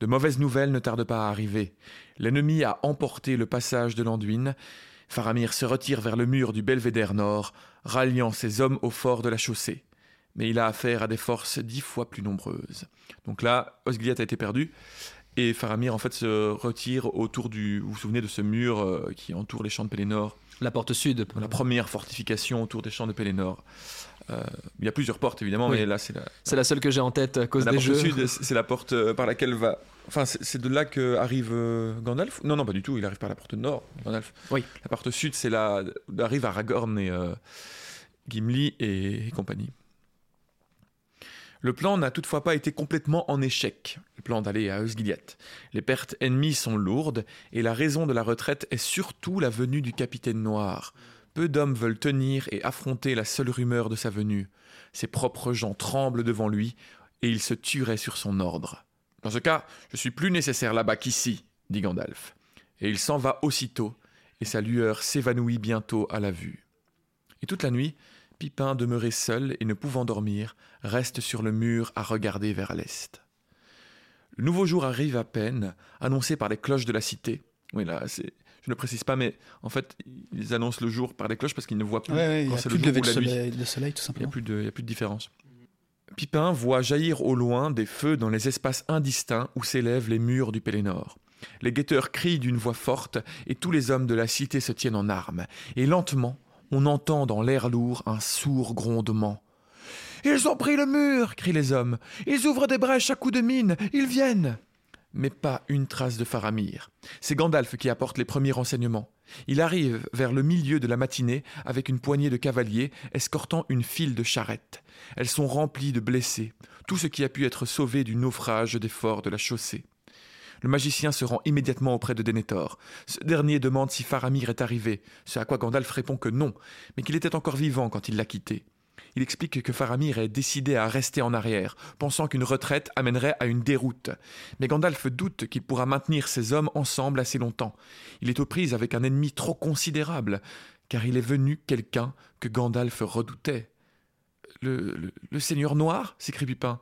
De mauvaises nouvelles ne tardent pas à arriver. L'ennemi a emporté le passage de l'Anduin. Faramir se retire vers le mur du belvédère nord, ralliant ses hommes au fort de la chaussée. Mais il a affaire à des forces dix fois plus nombreuses. Donc là, Osgiliath a été perdu, et Faramir en fait se retire autour du. Vous vous souvenez de ce mur euh, qui entoure les champs de Pélénor? La porte sud. La première fortification autour des champs de Pélénor. Euh, il y a plusieurs portes évidemment, mais là c'est la. C'est la seule que j'ai en tête à cause la des porte sud, c'est la porte euh, par laquelle va. Enfin, c'est de là que arrive euh, Gandalf. Non, non, pas du tout. Il arrive par la porte nord, Gandalf. Oui. La porte sud, c'est là arrive Aragorn et Gimli et compagnie. Le plan n'a toutefois pas été complètement en échec, le plan d'aller à Osgiliath. Les pertes ennemies sont lourdes, et la raison de la retraite est surtout la venue du capitaine noir. Peu d'hommes veulent tenir et affronter la seule rumeur de sa venue. Ses propres gens tremblent devant lui, et il se tuerait sur son ordre. Dans ce cas, je suis plus nécessaire là-bas qu'ici, dit Gandalf. Et il s'en va aussitôt, et sa lueur s'évanouit bientôt à la vue. Et toute la nuit, Pipin, demeuré seul et ne pouvant dormir, reste sur le mur à regarder vers l'est. Le nouveau jour arrive à peine, annoncé par les cloches de la cité. Oui, là, c'est je ne précise pas, mais en fait, ils annoncent le jour par les cloches parce qu'ils ne voient plus quand c'est le jour ou la soleil, nuit. soleil, tout simplement. Il n'y a, plus de différence. Pipin voit jaillir au loin des feux dans les espaces indistincts où s'élèvent les murs du Pélénor. Les guetteurs crient d'une voix forte et tous les hommes de la cité se tiennent en armes. Et lentement, on entend dans l'air lourd un sourd grondement. Ils ont pris le mur crient les hommes. Ils ouvrent des brèches à coups de mine. Ils viennent mais pas une trace de Faramir. C'est Gandalf qui apporte les premiers renseignements. Il arrive vers le milieu de la matinée avec une poignée de cavaliers escortant une file de charrettes. Elles sont remplies de blessés, tout ce qui a pu être sauvé du naufrage des forts de la chaussée. Le magicien se rend immédiatement auprès de Denethor. Ce dernier demande si Faramir est arrivé, ce à quoi Gandalf répond que non, mais qu'il était encore vivant quand il l'a quitté. Il explique que Faramir est décidé à rester en arrière, pensant qu'une retraite amènerait à une déroute. Mais Gandalf doute qu'il pourra maintenir ses hommes ensemble assez longtemps. Il est aux prises avec un ennemi trop considérable, car il est venu quelqu'un que Gandalf redoutait. Le, le, Seigneur Noir? s'écrie Pipin.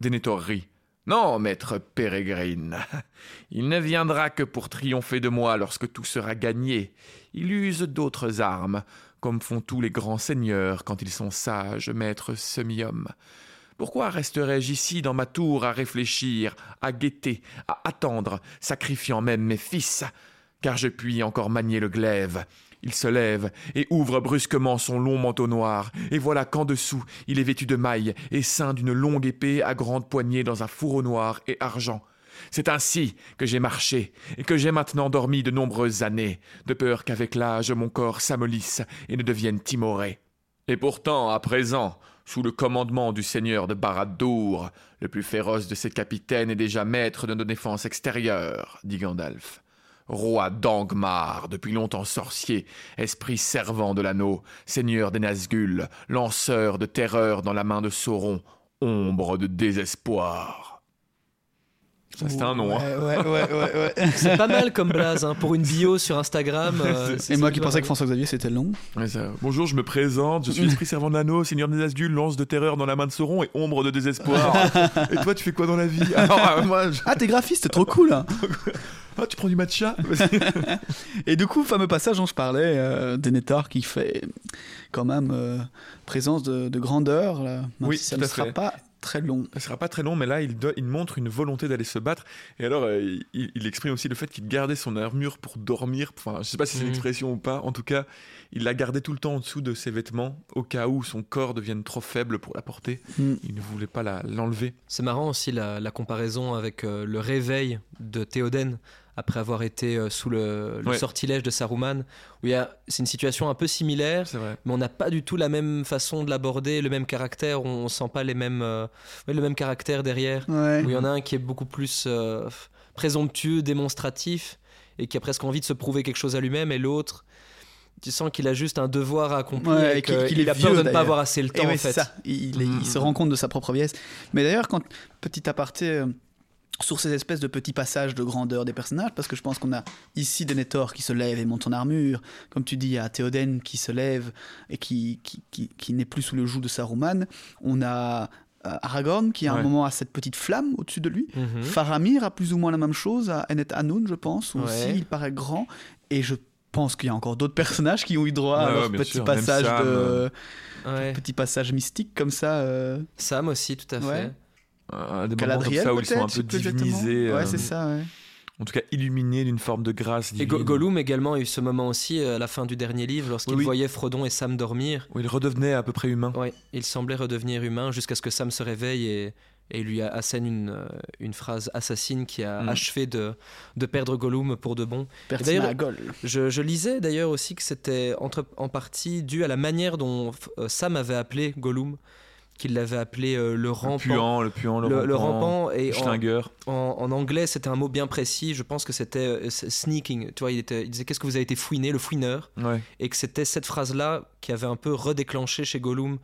Denethor rit. Non, maître Pérégrine, il ne viendra que pour triompher de moi lorsque tout sera gagné. Il use d'autres armes, comme font tous les grands seigneurs quand ils sont sages, maître semi-homme. Pourquoi resterais-je ici dans ma tour à réfléchir, à guetter, à attendre, sacrifiant même mes fils? Car je puis encore manier le glaive. Il se lève et ouvre brusquement son long manteau noir, et voilà qu'en dessous il est vêtu de mailles et ceint d'une longue épée à grande poignée dans un fourreau noir et argent. C'est ainsi que j'ai marché, et que j'ai maintenant dormi de nombreuses années, de peur qu'avec l'âge mon corps s'amollisse et ne devienne timoré. Et pourtant, à présent, sous le commandement du seigneur de Barad-dûr, le plus féroce de ses capitaines est déjà maître de nos défenses extérieures, dit Gandalf. Roi d'Angmar, depuis longtemps sorcier, esprit servant de l'anneau, seigneur des Nazgûl, lanceur de terreur dans la main de Sauron, ombre de désespoir. C'était un nom. Hein. Ouais, ouais, ouais, c'est pas mal comme blaze hein, pour une bio sur Instagram. Euh, et moi qui pensais que François-Xavier c'était long. Bonjour, je me présente, je suis l'esprit servant de l'anneau, seigneur des Nazgûl, lance de terreur dans la main de Sauron et ombre de désespoir. et toi, tu fais quoi dans la vie? Alors, moi, Ah, t'es graphiste, trop cool. Hein. Ah, tu prends du matcha? Et du coup, fameux passage dont je parlais, euh, Denethor qui fait quand même euh, présence de, grandeur. Là, oui, ça ne sera pas très long. Ce sera pas très long, mais là, il, il montre une volonté d'aller se battre. Et alors, euh, il, exprime aussi le fait qu'il gardait son armure pour dormir. Enfin, je sais pas si c'est une mm. expression ou pas. En tout cas, il l'a gardé tout le temps en dessous de ses vêtements, au cas où son corps devienne trop faible pour la porter. Mm. Il ne voulait pas l'enlever. c'est marrant aussi la, comparaison avec euh, le réveil de Théoden après avoir été euh, sous le, sortilège de Saruman, où c'est une situation un peu similaire, mais on n'a pas du tout la même façon de l'aborder, le même caractère, on, ne sent pas les mêmes, euh, le même caractère derrière, où il y en a un qui est beaucoup plus euh, présomptueux, démonstratif, et qui a presque envie de se prouver quelque chose à lui-même, et l'autre tu sens qu'il a juste un devoir à accomplir et qu'il a peur de ne pas avoir assez le temps en fait. Ça. Il, il, se rend compte de sa propre vieillesse. Mais d'ailleurs, quand petit aparté, sur ces espèces de petits passages de grandeur des personnages, parce que je pense qu'on a ici Denethor qui se lève et monte son armure, comme tu dis, il y a Théoden qui se lève et qui, qui, qui, n'est plus sous le joug de Saruman, on a euh, Aragorn qui à un moment a cette petite flamme au-dessus de lui, mhm. Faramir a plus ou moins la même chose, à Enet Anun je pense, aussi il paraît grand, et je pense qu'il y a encore d'autres personnages qui ont eu droit à leur petit passage de... Petit passage mystique comme ça. Euh. Sam aussi, tout à fait des moments comme ça où ils sont un peu divinisés. Ouais, c'est euh, ça, ouais. En tout cas, illuminés d'une forme de grâce divine. Et Gollum également a eu ce moment aussi euh, à la fin du dernier livre, lorsqu'il voyait Frodon et Sam dormir. Où il redevenait à peu près humain. Oui, il semblait redevenir humain jusqu'à ce que Sam se réveille et, et lui assène une, euh, une phrase assassine qui a mm. achevé de, de perdre Gollum pour de bon. D'ailleurs, je, je, lisais d'ailleurs aussi que c'était en partie dû à la manière dont Sam avait appelé Gollum qu'il l'avait appelé euh, le rampant. Le puant, le, le, rampant, et en, en, anglais, c'était un mot bien précis. Je pense que c'était euh, sneaking. Tu vois, il, était, il disait qu'est-ce que vous avez été fouiné, le fouineur? Et que c'était cette phrase-là qui avait un peu redéclenché chez Gollum.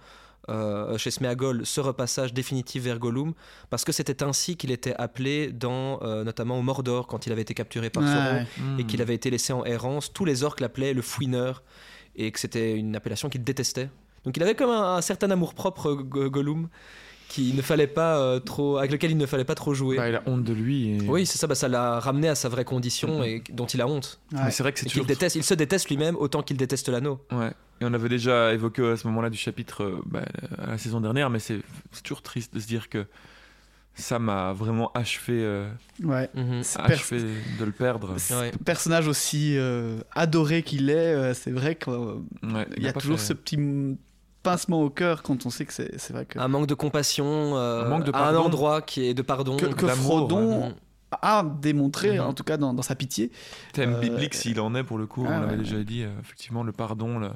Euh, chez Smeagol ce repassage définitif vers Gollum parce que c'était ainsi qu'il était appelé dans notamment au Mordor quand il avait été capturé par Sauron et hmm. qu'il avait été laissé en errance tous les orques l'appelaient le fouineur et que c'était une appellation qu'il détestait donc il avait comme un, certain amour propre, Gollum, qu'il ne fallait pas euh, trop, avec lequel il ne fallait pas trop jouer. Bah, il a honte de lui. Oui, c'est ça. Bah, ça l'a ramené à sa vraie condition et dont il a honte. c'est vrai que c'est toujours... déteste. Il se déteste lui-même autant qu'il déteste l'anneau. Ouais. Et on avait déjà évoqué à ce moment-là du chapitre euh, bah, à la saison dernière, mais c'est toujours triste de se dire que ça m'a vraiment achevé, euh, ouais. Mhm. achevé de le perdre. Personnage aussi euh, adoré qu'il est, c'est vrai qu'il y a, toujours ce petit pincement au cœur quand on sait que c'est vrai que... Un manque de compassion, un manque de à un endroit qui est de pardon. Que, que Frodon a démontré, mhm. en tout cas dans, sa pitié. Thème biblique s'il en est pour le coup, ah on l'avait déjà dit, effectivement, le pardon, le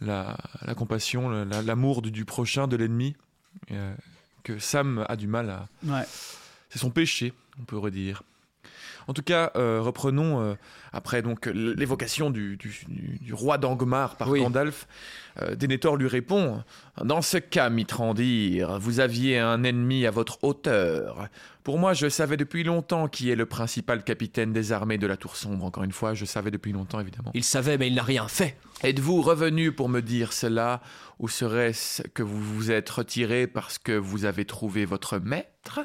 la, compassion, l'amour du, prochain, de l'ennemi, euh, que Sam a du mal à. C'est son péché, on peut redire. En tout cas, euh, reprenons euh, après donc l'évocation du, roi d'Angmar par Gandalf. Euh, Denethor lui répond Dans ce cas, Mitrandir, vous aviez un ennemi à votre hauteur. Pour moi, je savais depuis longtemps qui est le principal capitaine des armées de la Tour Sombre. Encore une fois, je savais depuis longtemps, évidemment. Il savait, mais il n'a rien fait. Êtes-vous revenu pour me dire cela, ou serait-ce que vous vous êtes retiré parce que vous avez trouvé votre maître?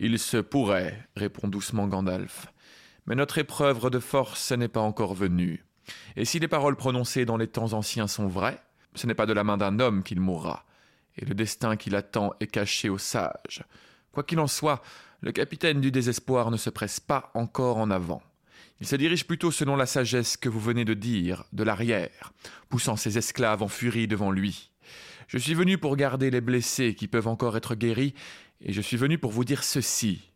Il se pourrait, répond doucement Gandalf. Mais notre épreuve de force n'est pas encore venue. Et si les paroles prononcées dans les temps anciens sont vraies, ce n'est pas de la main d'un homme qu'il mourra, et le destin qui l'attend est caché aux sages. Quoi qu'il en soit, le capitaine du désespoir ne se presse pas encore en avant. Il se dirige plutôt selon la sagesse que vous venez de dire, de l'arrière, poussant ses esclaves en furie devant lui. Je suis venu pour garder les blessés qui peuvent encore être guéris et je suis venu pour vous dire ceci.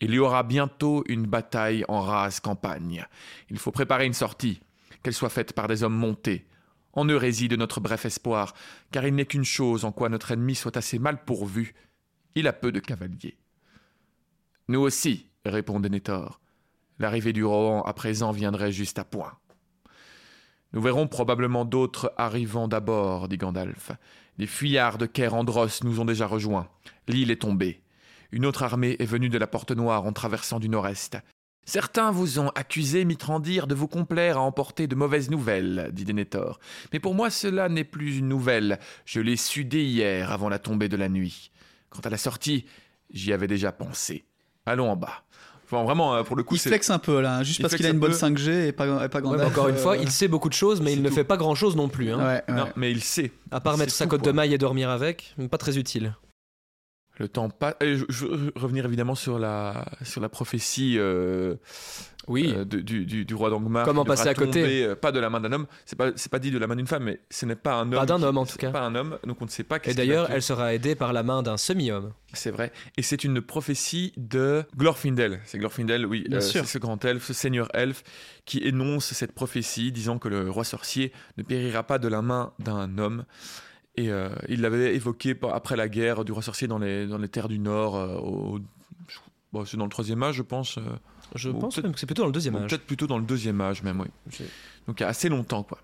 Il y aura bientôt une bataille en rase campagne. Il faut préparer une sortie, qu'elle soit faite par des hommes montés. En eux réside notre bref espoir, car il n'est qu'une chose en quoi notre ennemi soit assez mal pourvu. Il a peu de cavaliers. Nous aussi, répond Denethor. L'arrivée du Rohan à présent viendrait juste à point. Nous verrons probablement d'autres arrivant d'abord, dit Gandalf. Des fuyards de Cair Andros nous ont déjà rejoints. L'île est tombée. Une autre armée est venue de la Porte Noire en traversant du nord-est. Certains vous ont accusé, Mitrandir, de vous complaire à emporter de mauvaises nouvelles, dit Denethor. Mais pour moi, cela n'est plus une nouvelle. Je l'ai su dès hier, avant la tombée de la nuit. Quant à la sortie, j'y avais déjà pensé. Allons en bas. Enfin, vraiment, euh, pour le coup, il flex un peu là, juste parce qu'il a une bonne 5G et pas, et pas Encore une fois, il sait beaucoup de choses, mais il ne fait pas grand chose non plus. Hein. Non, mais il sait. À part mettre sa cote de maille et dormir avec, pas très utile. Le temps passe. Je veux revenir évidemment sur la, sur la prophétie euh, oui. Euh, du, du, roi d'Angmar. Comment passer à côté euh, Pas de la main d'un homme. C'est pas, pas dit de la main d'une femme, mais ce n'est pas un homme. Pas d'un homme en tout cas. Pas un homme, donc on ne sait pas. Et d'ailleurs, elle sera aidée par la main d'un semi-homme. C'est vrai. Et c'est une prophétie de Glorfindel. C'est Glorfindel, oui. Bien sûr. C'est ce grand elfe, ce seigneur elfe, qui énonce cette prophétie, disant que le roi sorcier ne périra pas de la main d'un homme. Et euh, il l'avait évoqué après la guerre du roi sorcier dans les, dans les terres du Nord. Euh, bon, c'est dans le troisième âge, je pense. Euh, je pense que c'est plutôt dans le deuxième âge. Peut-être plutôt dans le deuxième âge, même, oui. Donc il y a assez longtemps, quoi.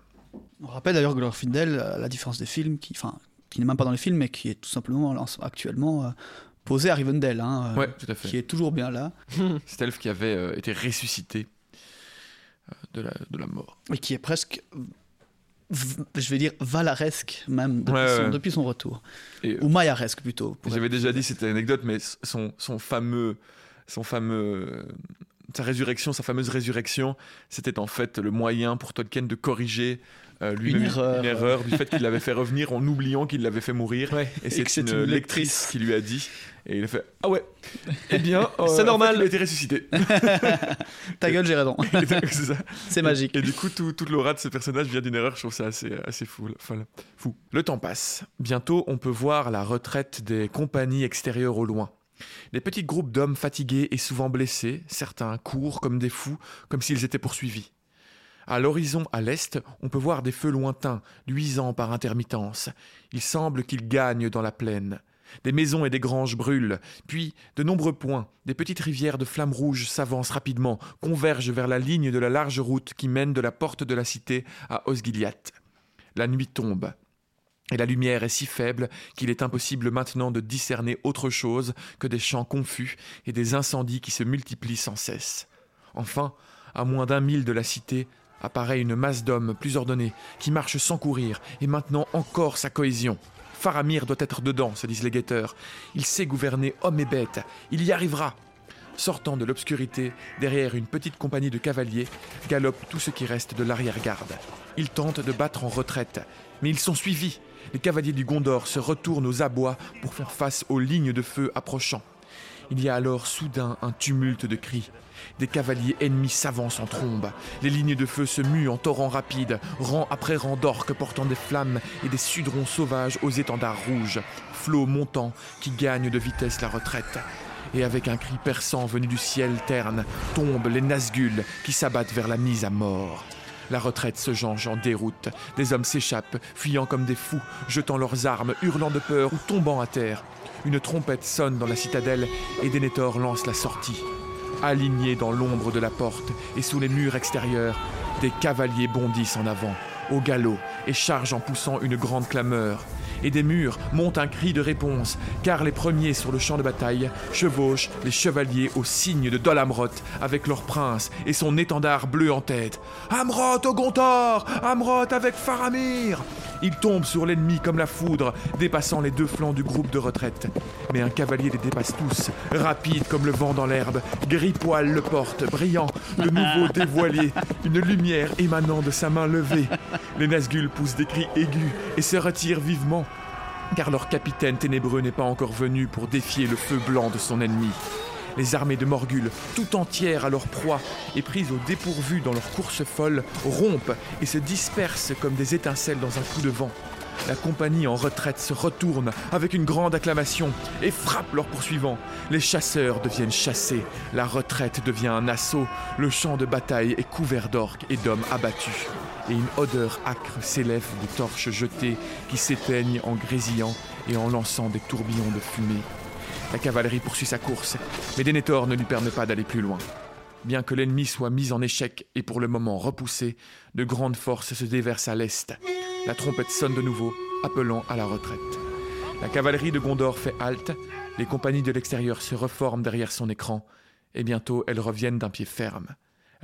On rappelle d'ailleurs Glorfindel, à la différence des films, qui, enfin, qui n'est même pas dans les films, mais qui est tout simplement actuellement posé à Rivendell. Hein, ouais, tout à fait. Qui est toujours bien là. Cet elfe qui avait été ressuscité de la, de la mort. Et qui est presque je vais dire valaresque même depuis, son, retour. Ou mayaresque plutôt j'avais déjà dit une anecdote mais son, son fameux son fameux sa résurrection sa fameuse résurrection c'était en fait le moyen pour Tolkien de corriger euh, lui une, erreur. une erreur du fait qu'il l'avait fait revenir en oubliant qu'il l'avait fait mourir. et c'est une, lectrice qui lui a dit. Et il a fait Ah ouais, eh bien, c'est euh, normal. il a été ressuscité. Ta gueule, j'ai raison. c'est magique. Et, du coup, toute l'aura de ce personnage vient d'une erreur. Je trouve ça assez, assez fou, fou. Le temps passe. Bientôt, on peut voir la retraite des compagnies extérieures au loin. Des petits groupes d'hommes fatigués et souvent blessés, certains courent comme des fous, comme s'ils étaient poursuivis. À l'horizon à l'est, on peut voir des feux lointains, luisants par intermittence. Il semble qu'ils gagnent dans la plaine. Des maisons et des granges brûlent, puis, de nombreux points, des petites rivières de flammes rouges s'avancent rapidement, convergent vers la ligne de la large route qui mène de la porte de la cité à Osgiliath. La nuit tombe, et la lumière est si faible qu'il est impossible maintenant de discerner autre chose que des chants confus et des incendies qui se multiplient sans cesse. Enfin, à moins d'un mille de la cité, apparaît une masse d'hommes plus ordonnés, qui marchent sans courir, et maintenant encore sa cohésion. Faramir doit être dedans, se disent les guetteurs. Il sait gouverner homme et bête. Il y arrivera. Sortant de l'obscurité, derrière une petite compagnie de cavaliers, galope tout ce qui reste de l'arrière-garde. Ils tentent de battre en retraite, mais ils sont suivis. Les cavaliers du Gondor se retournent aux abois pour faire face aux lignes de feu approchant. Il y a alors soudain un tumulte de cris. Des cavaliers ennemis s'avancent en trombe. Les lignes de feu se muent en torrents rapides, rang après rang d'orques portant des flammes et des sudrons sauvages aux étendards rouges, flots montants qui gagnent de vitesse la retraite. Et avec un cri perçant venu du ciel terne, tombent les Nazgûl qui s'abattent vers la mise à mort. La retraite se jange en déroute. Des hommes s'échappent, fuyant comme des fous, jetant leurs armes, hurlant de peur ou tombant à terre. Une trompette sonne dans la citadelle et Denethor lance la sortie. Alignés dans l'ombre de la porte et sous les murs extérieurs, des cavaliers bondissent en avant, au galop, et chargent en poussant une grande clameur. Et des murs montent un cri de réponse, car les premiers sur le champ de bataille chevauchent les chevaliers au signe de Dol Amroth, avec leur prince et son étendard bleu en tête. Amroth au Gontor Amroth avec Faramir Ils tombent sur l'ennemi comme la foudre, dépassant les deux flancs du groupe de retraite. Mais un cavalier les dépasse tous, rapide comme le vent dans l'herbe, gris-poil le porte, brillant, de nouveau dévoilé, une lumière émanant de sa main levée. Les Nazgûl poussent des cris aigus et se retirent vivement, car leur capitaine ténébreux n'est pas encore venu pour défier le feu blanc de son ennemi. Les armées de Morgul, tout entières à leur proie et prises au dépourvu dans leur course folle, rompent et se dispersent comme des étincelles dans un coup de vent. La compagnie en retraite se retourne avec une grande acclamation et frappe leurs poursuivants. Les chasseurs deviennent chassés, la retraite devient un assaut, le champ de bataille est couvert d'orques et d'hommes abattus. Et une odeur âcre s'élève des torches jetées qui s'éteignent en grésillant et en lançant des tourbillons de fumée. La cavalerie poursuit sa course, mais Denethor ne lui permet pas d'aller plus loin. Bien que l'ennemi soit mis en échec et pour le moment repoussé, de grandes forces se déversent à l'est. La trompette sonne de nouveau, appelant à la retraite. La cavalerie de Gondor fait halte, les compagnies de l'extérieur se reforment derrière son écran, et bientôt elles reviennent d'un pied ferme.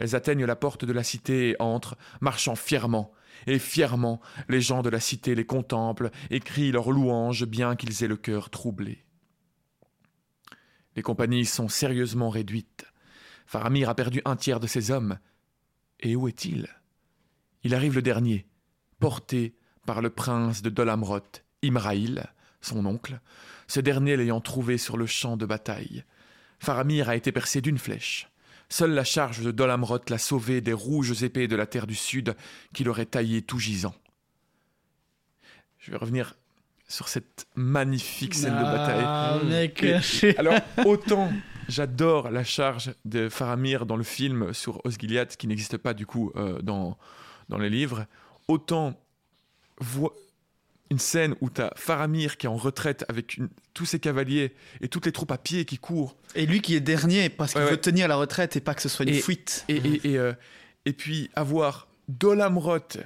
Elles atteignent la porte de la cité et entrent, marchant fièrement. Et fièrement, les gens de la cité les contemplent et crient leurs louanges bien qu'ils aient le cœur troublé. Les compagnies sont sérieusement réduites. Faramir a perdu un tiers de ses hommes. Et où est-il? Il arrive le dernier, porté par le prince de Dolamroth, Imraïl, son oncle, ce dernier l'ayant trouvé sur le champ de bataille. Faramir a été percé d'une flèche. Seule la charge de Dolamroth l'a sauvé des rouges épées de la terre du sud qui l'auraient taillé tout gisant. Je vais revenir sur cette magnifique scène de bataille. Ah, mec. alors, autant j'adore la charge de Faramir dans le film sur Osgiliath, qui n'existe pas du coup euh, dans, dans les livres, autant une scène où tu as Faramir qui est en retraite avec tous ses cavaliers et toutes les troupes à pied qui courent. Et lui qui est dernier parce qu'il veut tenir la retraite et pas que ce soit une fuite. Et, et, euh, et, puis avoir Dolamroth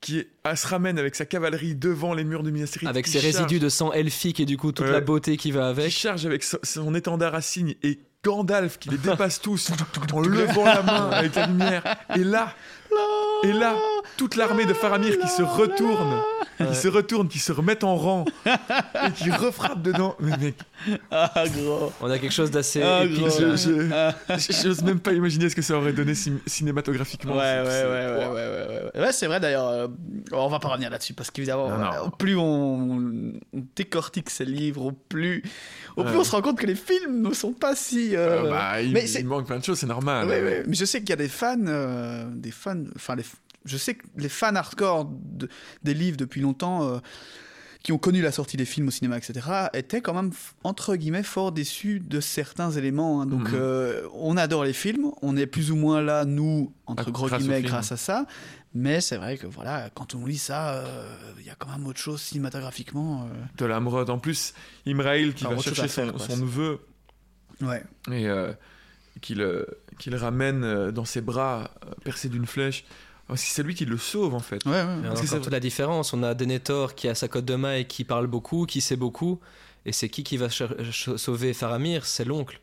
qui se ramène avec sa cavalerie devant les murs de Minas Avec ses résidus de sang elfique et du coup toute la beauté qui va avec. Qui charge avec son, étendard à cygne et Gandalf qui les dépasse tous en levant la main avec la lumière. Et là, et là, toute l'armée de Faramir qui se retourne, qui se retourne, qui se remet en rang et qui refrappe dedans. Mais mec, ah gros, on a quelque chose d'assez ah, épique. J'ose même pas imaginer ce que ça aurait donné cinématographiquement. Ouais, ouais, ouais, ouais, ouais, ouais, ouais. c'est vrai d'ailleurs. Euh, on va pas revenir là-dessus parce qu'évidemment, euh, plus on décortique ces livres, au plus, au plus on se rend compte que les films ne sont pas si. Euh, bah, il, mais il manque plein de choses, c'est normal. Ouais, mais je sais qu'il y a des fans, des fans, enfin les je sais que les fans hardcore des livres depuis longtemps, euh, qui ont connu la sortie des films au cinéma, etc., étaient quand même, entre guillemets, fort déçus de certains éléments. Hein. Donc, mhm. euh, on adore les films, on est plus ou moins là, nous, entre gros guillemets, grâce à ça. Mais c'est vrai que voilà, quand on lit ça, euh, il y a quand même autre chose cinématographiquement. De la mode. En plus, Imraïl qui va chercher son, neveu. Ouais. Et qu'il le ramène dans ses bras, percé d'une flèche. C'est lui qui le sauve en fait. Ouais, c'est toute la différence. On a Denethor qui a sa cote de et qui parle beaucoup, qui sait beaucoup. Et c'est qui qui va sauver Faramir? C'est l'oncle.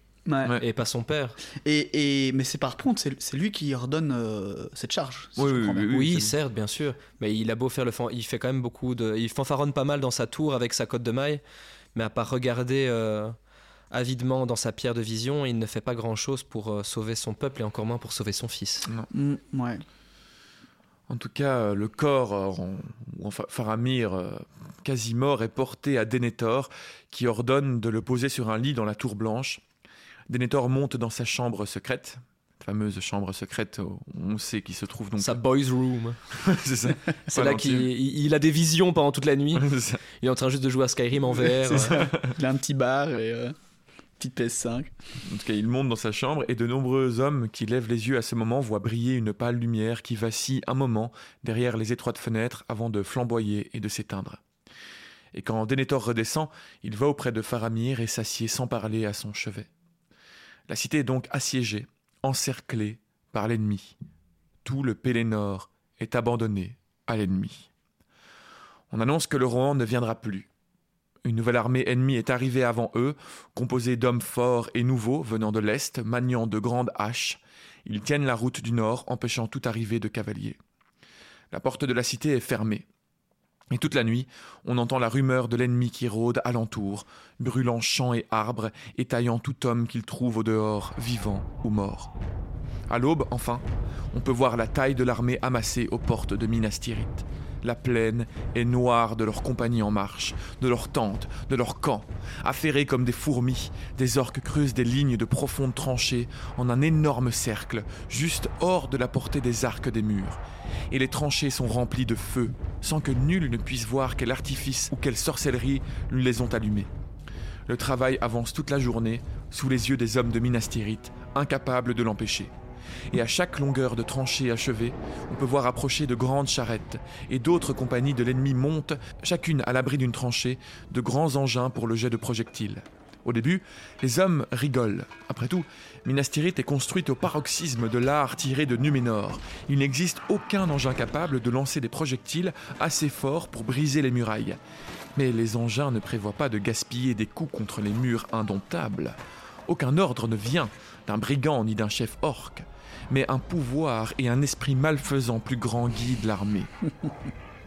Et pas son père. Et, et mais c'est par contre, c'est lui qui ordonne euh, cette charge. oui, oui, certes, bien sûr. Mais il a beau faire le fan... il fait quand même beaucoup de, il fanfaronne pas mal dans sa tour avec sa cote de maille, mais à part regarder euh, avidement dans sa pierre de vision, il ne fait pas grand chose pour euh, sauver son peuple et encore moins pour sauver son fils. Mm, ouais. En tout cas, le corps, enfin, Faramir, quasi mort, est porté à Denethor, qui ordonne de le poser sur un lit dans la tour blanche. Denethor monte dans sa chambre secrète, fameuse chambre secrète où on sait qu'il se trouve donc sa boys room. C'est ça. C'est là qu'il a des visions pendant toute la nuit. Il est en train juste de jouer à Skyrim en VR il a un petit bar et euh, petite PS5. En tout cas il monte dans sa chambre et de nombreux hommes qui lèvent les yeux à ce moment voient briller une pâle lumière qui vacille un moment derrière les étroites fenêtres avant de flamboyer et de s'éteindre. Et quand Denethor redescend il va auprès de Faramir et s'assied sans parler à son chevet la cité est donc assiégée, encerclée par l'ennemi. Tout le Pélénor est abandonné à l'ennemi. On annonce que le Rohan ne viendra plus. Une nouvelle armée ennemie est arrivée avant eux, composée d'hommes forts et nouveaux venant de l'Est, maniant de grandes haches. Ils tiennent la route du Nord, empêchant toute arrivée de cavaliers. La porte de la cité est fermée. Et toute la nuit, on entend la rumeur de l'ennemi qui rôde alentour, brûlant champs et arbres et taillant tout homme qu'il trouve au dehors, vivant ou mort. À l'aube, enfin, on peut voir la taille de l'armée amassée aux portes de Minas Tirith. La plaine est noire de leurs compagnies en marche, de leurs tentes, de leurs camps. Affairés comme des fourmis, des orques creusent des lignes de profondes tranchées en un énorme cercle, juste hors de la portée des arcs des murs. Et les tranchées sont remplies de feu, sans que nul ne puisse voir quel artifice ou quelle sorcellerie les ont allumés. Le travail avance toute la journée, sous les yeux des hommes de Minas Tirith, incapables de l'empêcher et à chaque longueur de tranchée achevée, on peut voir approcher de grandes charrettes, et d'autres compagnies de l'ennemi montent, chacune à l'abri d'une tranchée, de grands engins pour le jet de projectiles. Au début, les hommes rigolent. Après tout, Minas Tirith est construite au paroxysme de l'art tiré de Numénor. Il n'existe aucun engin capable de lancer des projectiles assez forts pour briser les murailles. Mais les engins ne prévoient pas de gaspiller des coups contre les murs indomptables. Aucun ordre ne vient d'un brigand ni d'un chef orc mais un pouvoir et un esprit malfaisant plus grand guident l'armée.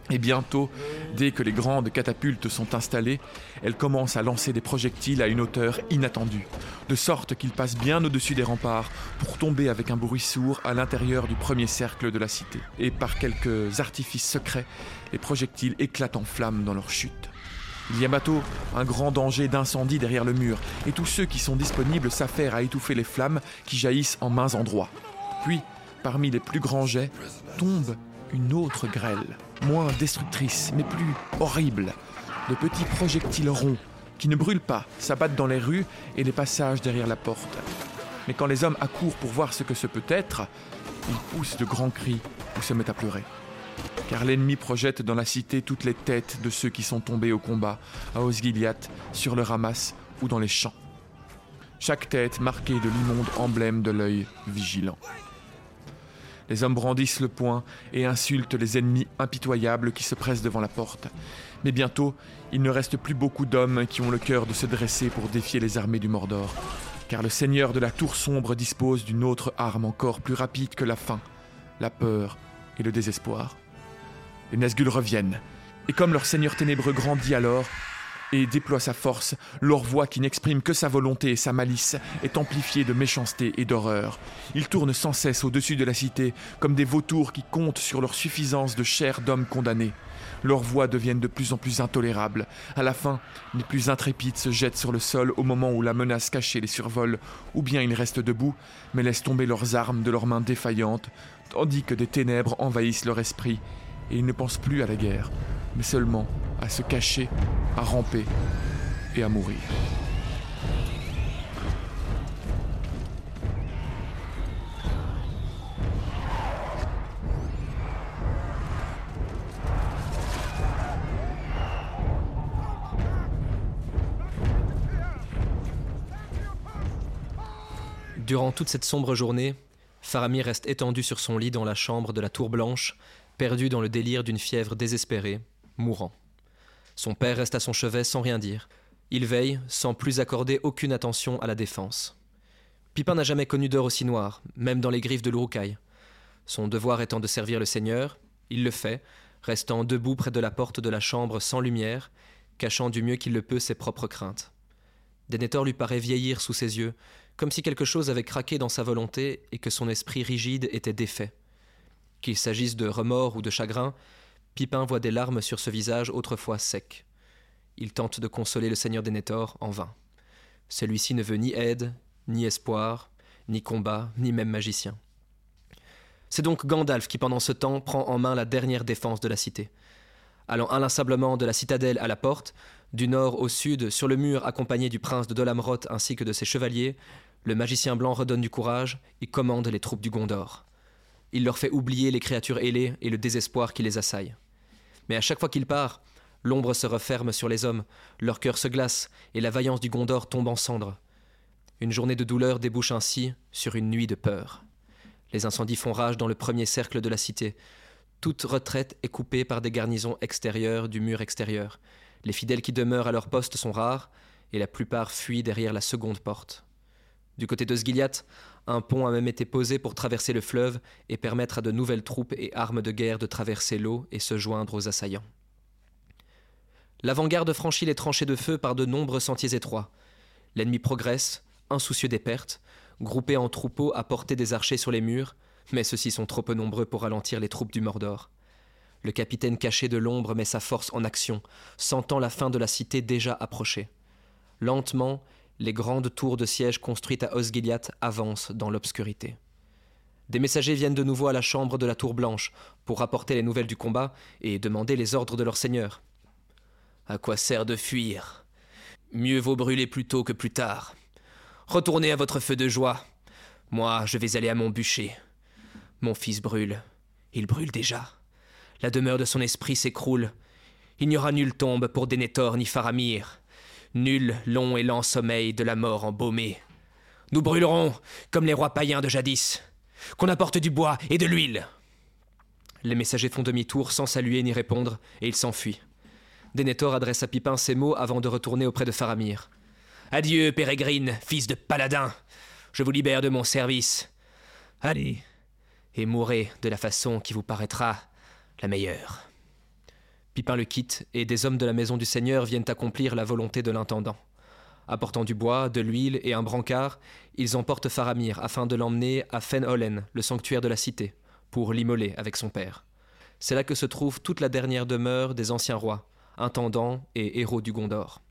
Et bientôt, dès que les grandes catapultes sont installées, elles commencent à lancer des projectiles à une hauteur inattendue, de sorte qu'ils passent bien au-dessus des remparts pour tomber avec un bruit sourd à l'intérieur du premier cercle de la cité. Et par quelques artifices secrets, les projectiles éclatent en flammes dans leur chute. Il y a bientôt un grand danger d'incendie derrière le mur, et tous ceux qui sont disponibles s'affairent à étouffer les flammes qui jaillissent en mains endroits. Puis, parmi les plus grands jets, tombe une autre grêle, moins destructrice, mais plus horrible. De petits projectiles ronds, qui ne brûlent pas, s'abattent dans les rues et les passages derrière la porte. Mais quand les hommes accourent pour voir ce que ce peut être, ils poussent de grands cris ou se mettent à pleurer. Car l'ennemi projette dans la cité toutes les têtes de ceux qui sont tombés au combat, à Osgiliath, sur le ramas ou dans les champs. Chaque tête marquée de l'immonde emblème de l'œil vigilant. Les hommes brandissent le poing et insultent les ennemis impitoyables qui se pressent devant la porte. Mais bientôt, il ne reste plus beaucoup d'hommes qui ont le cœur de se dresser pour défier les armées du Mordor, car le seigneur de la tour sombre dispose d'une autre arme encore plus rapide que la faim, la peur et le désespoir. Les Nazgûl reviennent, et comme leur seigneur ténébreux grandit alors, et déploie sa force, leur voix qui n'exprime que sa volonté et sa malice est amplifiée de méchanceté et d'horreur. Ils tournent sans cesse au-dessus de la cité, comme des vautours qui comptent sur leur suffisance de chair d'hommes condamnés. Leurs voix deviennent de plus en plus intolérables. À la fin, les plus intrépides se jettent sur le sol au moment où la menace cachée les survole, ou bien ils restent debout, mais laissent tomber leurs armes de leurs mains défaillantes, tandis que des ténèbres envahissent leur esprit, et ils ne pensent plus à la guerre, mais seulement à se cacher, à ramper et à mourir. Durant toute cette sombre journée, Faramir reste étendu sur son lit dans la chambre de la Tour Blanche, perdu dans le délire d'une fièvre désespérée, mourant. Son père reste à son chevet sans rien dire. Il veille, sans plus accorder aucune attention à la défense. Pipin n'a jamais connu d'heure aussi noire, même dans les griffes de l'Urukai. Son devoir étant de servir le Seigneur, il le fait, restant debout près de la porte de la chambre sans lumière, cachant du mieux qu'il le peut ses propres craintes. Denethor lui paraît vieillir sous ses yeux, comme si quelque chose avait craqué dans sa volonté et que son esprit rigide était défait. Qu'il s'agisse de remords ou de chagrin, Pipin voit des larmes sur ce visage autrefois sec. Il tente de consoler le seigneur Denethor en vain. Celui-ci ne veut ni aide, ni espoir, ni combat, ni même magicien. C'est donc Gandalf qui, pendant ce temps, prend en main la dernière défense de la cité. Allant inlassablement de la citadelle à la porte, du nord au sud, sur le mur accompagné du prince de Dolamroth ainsi que de ses chevaliers, le magicien blanc redonne du courage et commande les troupes du Gondor. Il leur fait oublier les créatures ailées et le désespoir qui les assaille. Mais à chaque fois qu'il part, l'ombre se referme sur les hommes, leur cœur se glace et la vaillance du Gondor tombe en cendres. Une journée de douleur débouche ainsi sur une nuit de peur. Les incendies font rage dans le premier cercle de la cité. Toute retraite est coupée par des garnisons extérieures du mur extérieur. Les fidèles qui demeurent à leur poste sont rares, et la plupart fuient derrière la seconde porte. Du côté de Sgiliath, un pont a même été posé pour traverser le fleuve et permettre à de nouvelles troupes et armes de guerre de traverser l'eau et se joindre aux assaillants. L'avant-garde franchit les tranchées de feu par de nombreux sentiers étroits. L'ennemi progresse, insoucieux des pertes, groupés en troupeaux à porter des archers sur les murs, mais ceux-ci sont trop peu nombreux pour ralentir les troupes du Mordor. Le capitaine caché de l'ombre met sa force en action, sentant la fin de la cité déjà approcher. Lentement, les grandes tours de siège construites à Osgiliath avancent dans l'obscurité. Des messagers viennent de nouveau à la chambre de la Tour Blanche pour rapporter les nouvelles du combat et demander les ordres de leur seigneur. À quoi sert de fuir? Mieux vaut brûler plus tôt que plus tard. Retournez à votre feu de joie. Moi, je vais aller à mon bûcher. Mon fils brûle. Il brûle déjà. La demeure de son esprit s'écroule. Il n'y aura nulle tombe pour Denethor ni Faramir. Nul long et lent sommeil de la mort embaumée. Nous brûlerons comme les rois païens de jadis. Qu'on apporte du bois et de l'huile. Les messagers font demi-tour sans saluer ni répondre, et ils s'enfuient. Denethor adresse à Pipin ces mots avant de retourner auprès de Faramir. Adieu, Pérégrine, fils de paladin. Je vous libère de mon service. Allez, et mourrez de la façon qui vous paraîtra la meilleure. Pipin le quitte, et des hommes de la maison du Seigneur viennent accomplir la volonté de l'intendant. Apportant du bois, de l'huile et un brancard, ils emportent Faramir afin de l'emmener à Fen-Olen, le sanctuaire de la cité, pour l'immoler avec son père. C'est là que se trouve toute la dernière demeure des anciens rois, intendants et héros du Gondor.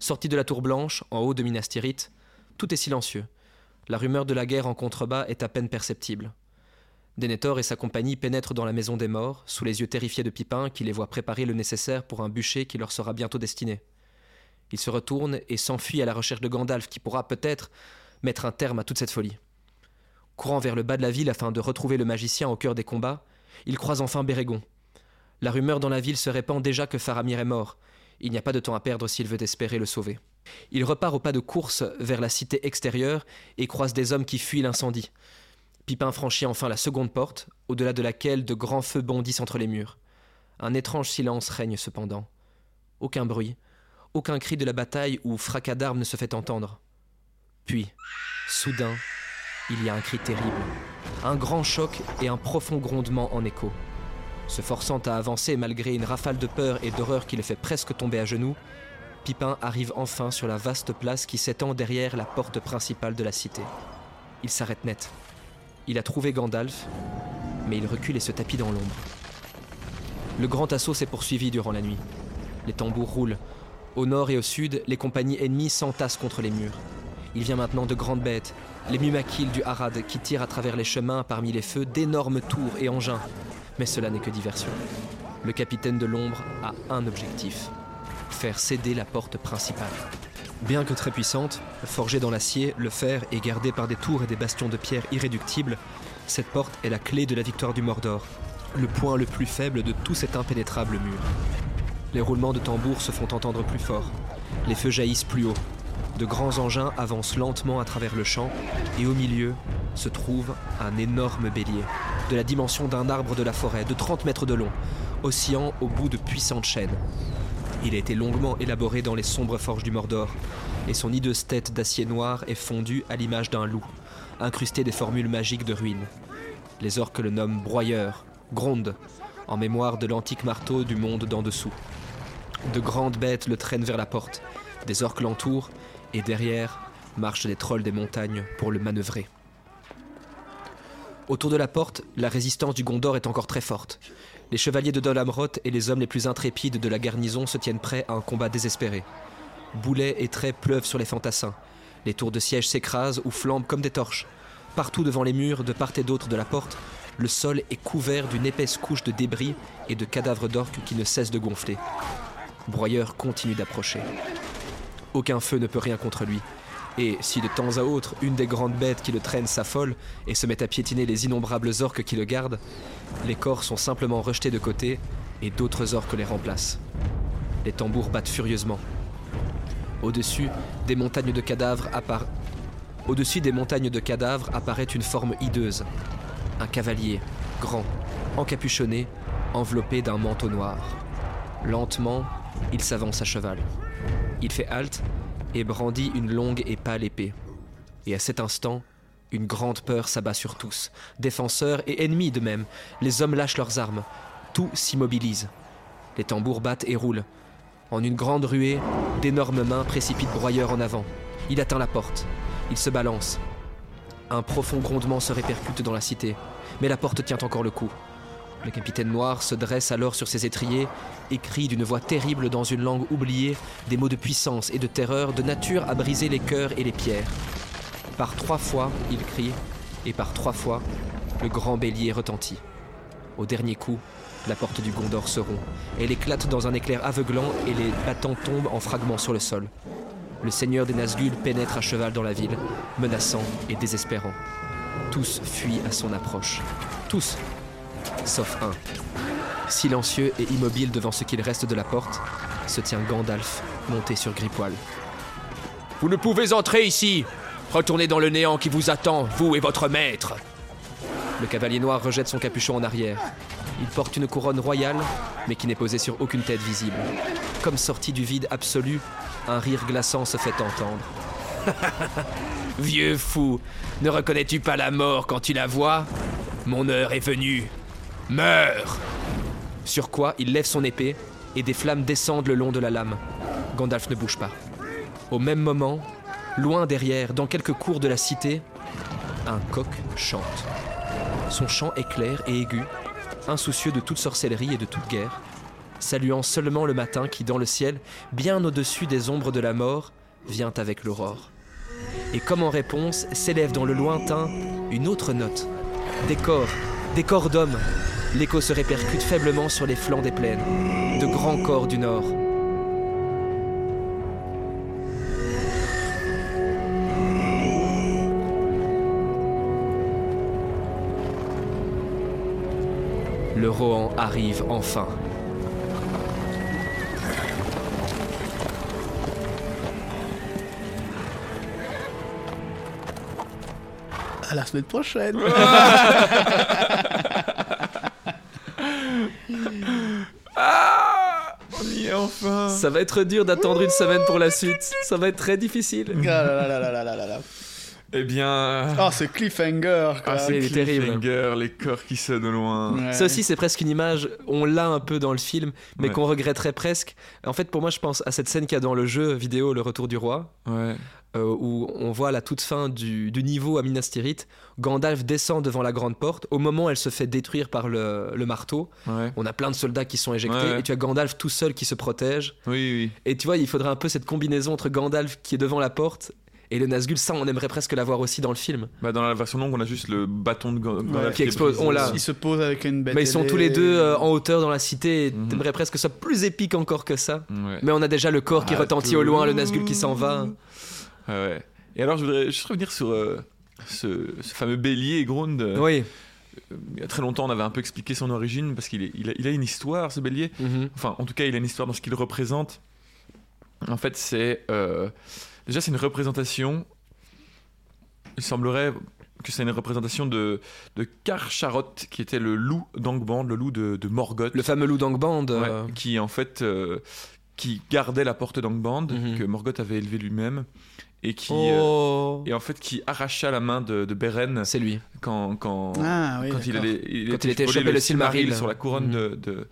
Sorti de la tour blanche, en haut de Minas Tirith, tout est silencieux. La rumeur de la guerre en contrebas est à peine perceptible. Denethor et sa compagnie pénètrent dans la maison des morts, sous les yeux terrifiés de Pipin qui les voit préparer le nécessaire pour un bûcher qui leur sera bientôt destiné. Il se retourne et s'enfuit à la recherche de Gandalf qui pourra peut-être mettre un terme à toute cette folie. Courant vers le bas de la ville afin de retrouver le magicien au cœur des combats, il croise enfin Bérégon. La rumeur dans la ville se répand déjà que Faramir est mort, il n'y a pas de temps à perdre s'il veut espérer le sauver. Il repart au pas de course vers la cité extérieure et croise des hommes qui fuient l'incendie. Pipin franchit enfin la seconde porte, au-delà de laquelle de grands feux bondissent entre les murs. Un étrange silence règne cependant. Aucun bruit, aucun cri de la bataille ou fracas d'armes ne se fait entendre. Puis, soudain, il y a un cri terrible, un grand choc et un profond grondement en écho. Se forçant à avancer malgré une rafale de peur et d'horreur qui le fait presque tomber à genoux, Pipin arrive enfin sur la vaste place qui s'étend derrière la porte principale de la cité. Il s'arrête net. Il a trouvé Gandalf, mais il recule et se tapit dans l'ombre. Le grand assaut s'est poursuivi durant la nuit. Les tambours roulent. Au nord et au sud, les compagnies ennemies s'entassent contre les murs. Il vient maintenant de grandes bêtes, les Mumakil du Harad qui tirent à travers les chemins parmi les feux d'énormes tours et engins, mais cela n'est que diversion. Le capitaine de l'ombre a un objectif faire céder la porte principale. Bien que très puissante, forgée dans l'acier, le fer et gardée par des tours et des bastions de pierre irréductibles, cette porte est la clé de la victoire du Mordor, le point le plus faible de tout cet impénétrable mur. Les roulements de tambour se font entendre plus fort, les feux jaillissent plus haut, de grands engins avancent lentement à travers le champ, et au milieu se trouve un énorme bélier, de la dimension d'un arbre de la forêt, de 30 mètres de long, oscillant au bout de puissantes chaînes. Il a été longuement élaboré dans les sombres forges du Mordor, et son hideuse tête d'acier noir est fondue à l'image d'un loup, incrusté des formules magiques de ruines. Les orques le nomment broyeur, gronde, en mémoire de l'antique marteau du monde d'en dessous. De grandes bêtes le traînent vers la porte, des orques l'entourent, et derrière marchent des trolls des montagnes pour le manœuvrer. Autour de la porte, la résistance du Gondor est encore très forte. Les chevaliers de Dol Amroth et les hommes les plus intrépides de la garnison se tiennent prêts à un combat désespéré. Boulets et traits pleuvent sur les fantassins. Les tours de siège s'écrasent ou flambent comme des torches. Partout devant les murs, de part et d'autre de la porte, le sol est couvert d'une épaisse couche de débris et de cadavres d'orques qui ne cessent de gonfler. Broyeur continue d'approcher. Aucun feu ne peut rien contre lui. Et si de temps à autre une des grandes bêtes qui le traînent s'affole et se met à piétiner les innombrables orques qui le gardent, les corps sont simplement rejetés de côté et d'autres orques les remplacent. Les tambours battent furieusement. Au-dessus des montagnes de cadavres appara- Au-dessus des montagnes de cadavres apparaît une forme hideuse. Un cavalier, grand, encapuchonné, enveloppé d'un manteau noir. Lentement, il s'avance à cheval. Il fait halte et brandit une longue et pâle épée. Et à cet instant, une grande peur s'abat sur tous, défenseurs et ennemis de même. Les hommes lâchent leurs armes. Tout s'immobilise. Les tambours battent et roulent. En une grande ruée, d'énormes mains précipitent Broyeur en avant. Il atteint la porte. Il se balance. Un profond grondement se répercute dans la cité, mais la porte tient encore le coup. Le capitaine noir se dresse alors sur ses étriers et crie d'une voix terrible dans une langue oubliée des mots de puissance et de terreur de nature à briser les cœurs et les pierres. Par trois fois, il crie, et par trois fois, le grand bélier retentit. Au dernier coup, la porte du Gondor se rompt. Elle éclate dans un éclair aveuglant et les battants tombent en fragments sur le sol. Le seigneur des Nazgûl pénètre à cheval dans la ville, menaçant et désespérant. Tous fuient à son approche. Tous, sauf un. Silencieux et immobile devant ce qu'il reste de la porte, se tient Gandalf, monté sur Gripoil. Vous ne pouvez entrer ici Retournez dans le néant qui vous attend, vous et votre maître Le cavalier noir rejette son capuchon en arrière. Il porte une couronne royale, mais qui n'est posée sur aucune tête visible. Comme sorti du vide absolu, un rire glaçant se fait entendre. Vieux fou, ne reconnais-tu pas la mort quand tu la vois? Mon heure est venue. Meurs Sur quoi il lève son épée et des flammes descendent le long de la lame. Gandalf ne bouge pas. Au même moment, loin derrière, dans quelques cours de la cité, un coq chante. Son chant est clair et aigu, insoucieux de toute sorcellerie et de toute guerre, saluant seulement le matin qui, dans le ciel, bien au-dessus des ombres de la mort, vient avec l'aurore. Et comme en réponse, s'élève dans le lointain une autre note. Des corps, des corps d'hommes. L'écho se répercute faiblement sur les flancs des plaines. De grands corps du nord. Le Rohan arrive enfin. À la semaine prochaine. Ah On y est enfin Ça va être dur d'attendre une semaine pour la suite. Ça va être très difficile. Là. Eh bien... Ah, c'est cliffhanger. Quoi. Ah, c'est est terrible. cliffhanger, les corps qui sonnent au loin. Ouais. Ça aussi, c'est presque une image, on l'a un peu dans le film, mais Ouais. qu'on regretterait presque. En fait, pour moi, je pense à cette scène qu'il y a dans le jeu vidéo Le Retour du Roi, Ouais. euh, où on voit à la toute fin du, du niveau à Minas Tirith, Gandalf descend devant la grande porte. Au moment où elle se fait détruire par le, le marteau, Ouais. on a plein de soldats qui sont éjectés, et tu as Gandalf tout seul qui se protège. Oui, oui. Et tu vois, il faudrait un peu cette combinaison entre Gandalf qui est devant la porte et le Nazgûl. Ça, on aimerait presque l'avoir aussi dans le film. Bah, dans la version longue, on a juste le bâton de Ga- Gandalf Qui explose. On l'a. Il se pose avec une bête. Mais ils sont tous les deux euh, en hauteur dans la cité, et Mhm. t'aimerais presque que ce soit plus épique encore que ça. Ouais. Mais on a déjà le corps qui Ah, retentit au loin, le Nazgûl qui s'en va. Ouais, ouais. Et alors, je voudrais juste revenir sur euh, ce, ce fameux bélier Grund. Euh, Oui. Il y a très longtemps, on avait un peu expliqué son origine parce qu'il est- il a, il a une histoire, ce bélier. Mhm. Enfin, en tout cas, il a une histoire dans ce qu'il représente. En fait, c'est. Déjà, c'est une représentation. Il semblerait que c'est une représentation de, de Karcharot, qui était le loup d'Angband, le loup de, de Morgoth. Le fameux loup d'Angband. Ouais, euh, qui en fait euh, qui gardait la porte d'Angband, Mhm. que Morgoth avait élevé lui-même, et qui. Oh. euh, et en fait, qui arracha la main de, de Beren C'est lui. quand, quand, Ah oui. quand il, allait, il Quand était il était volé chopé le Silmaril. sur la couronne Mhm. de, de,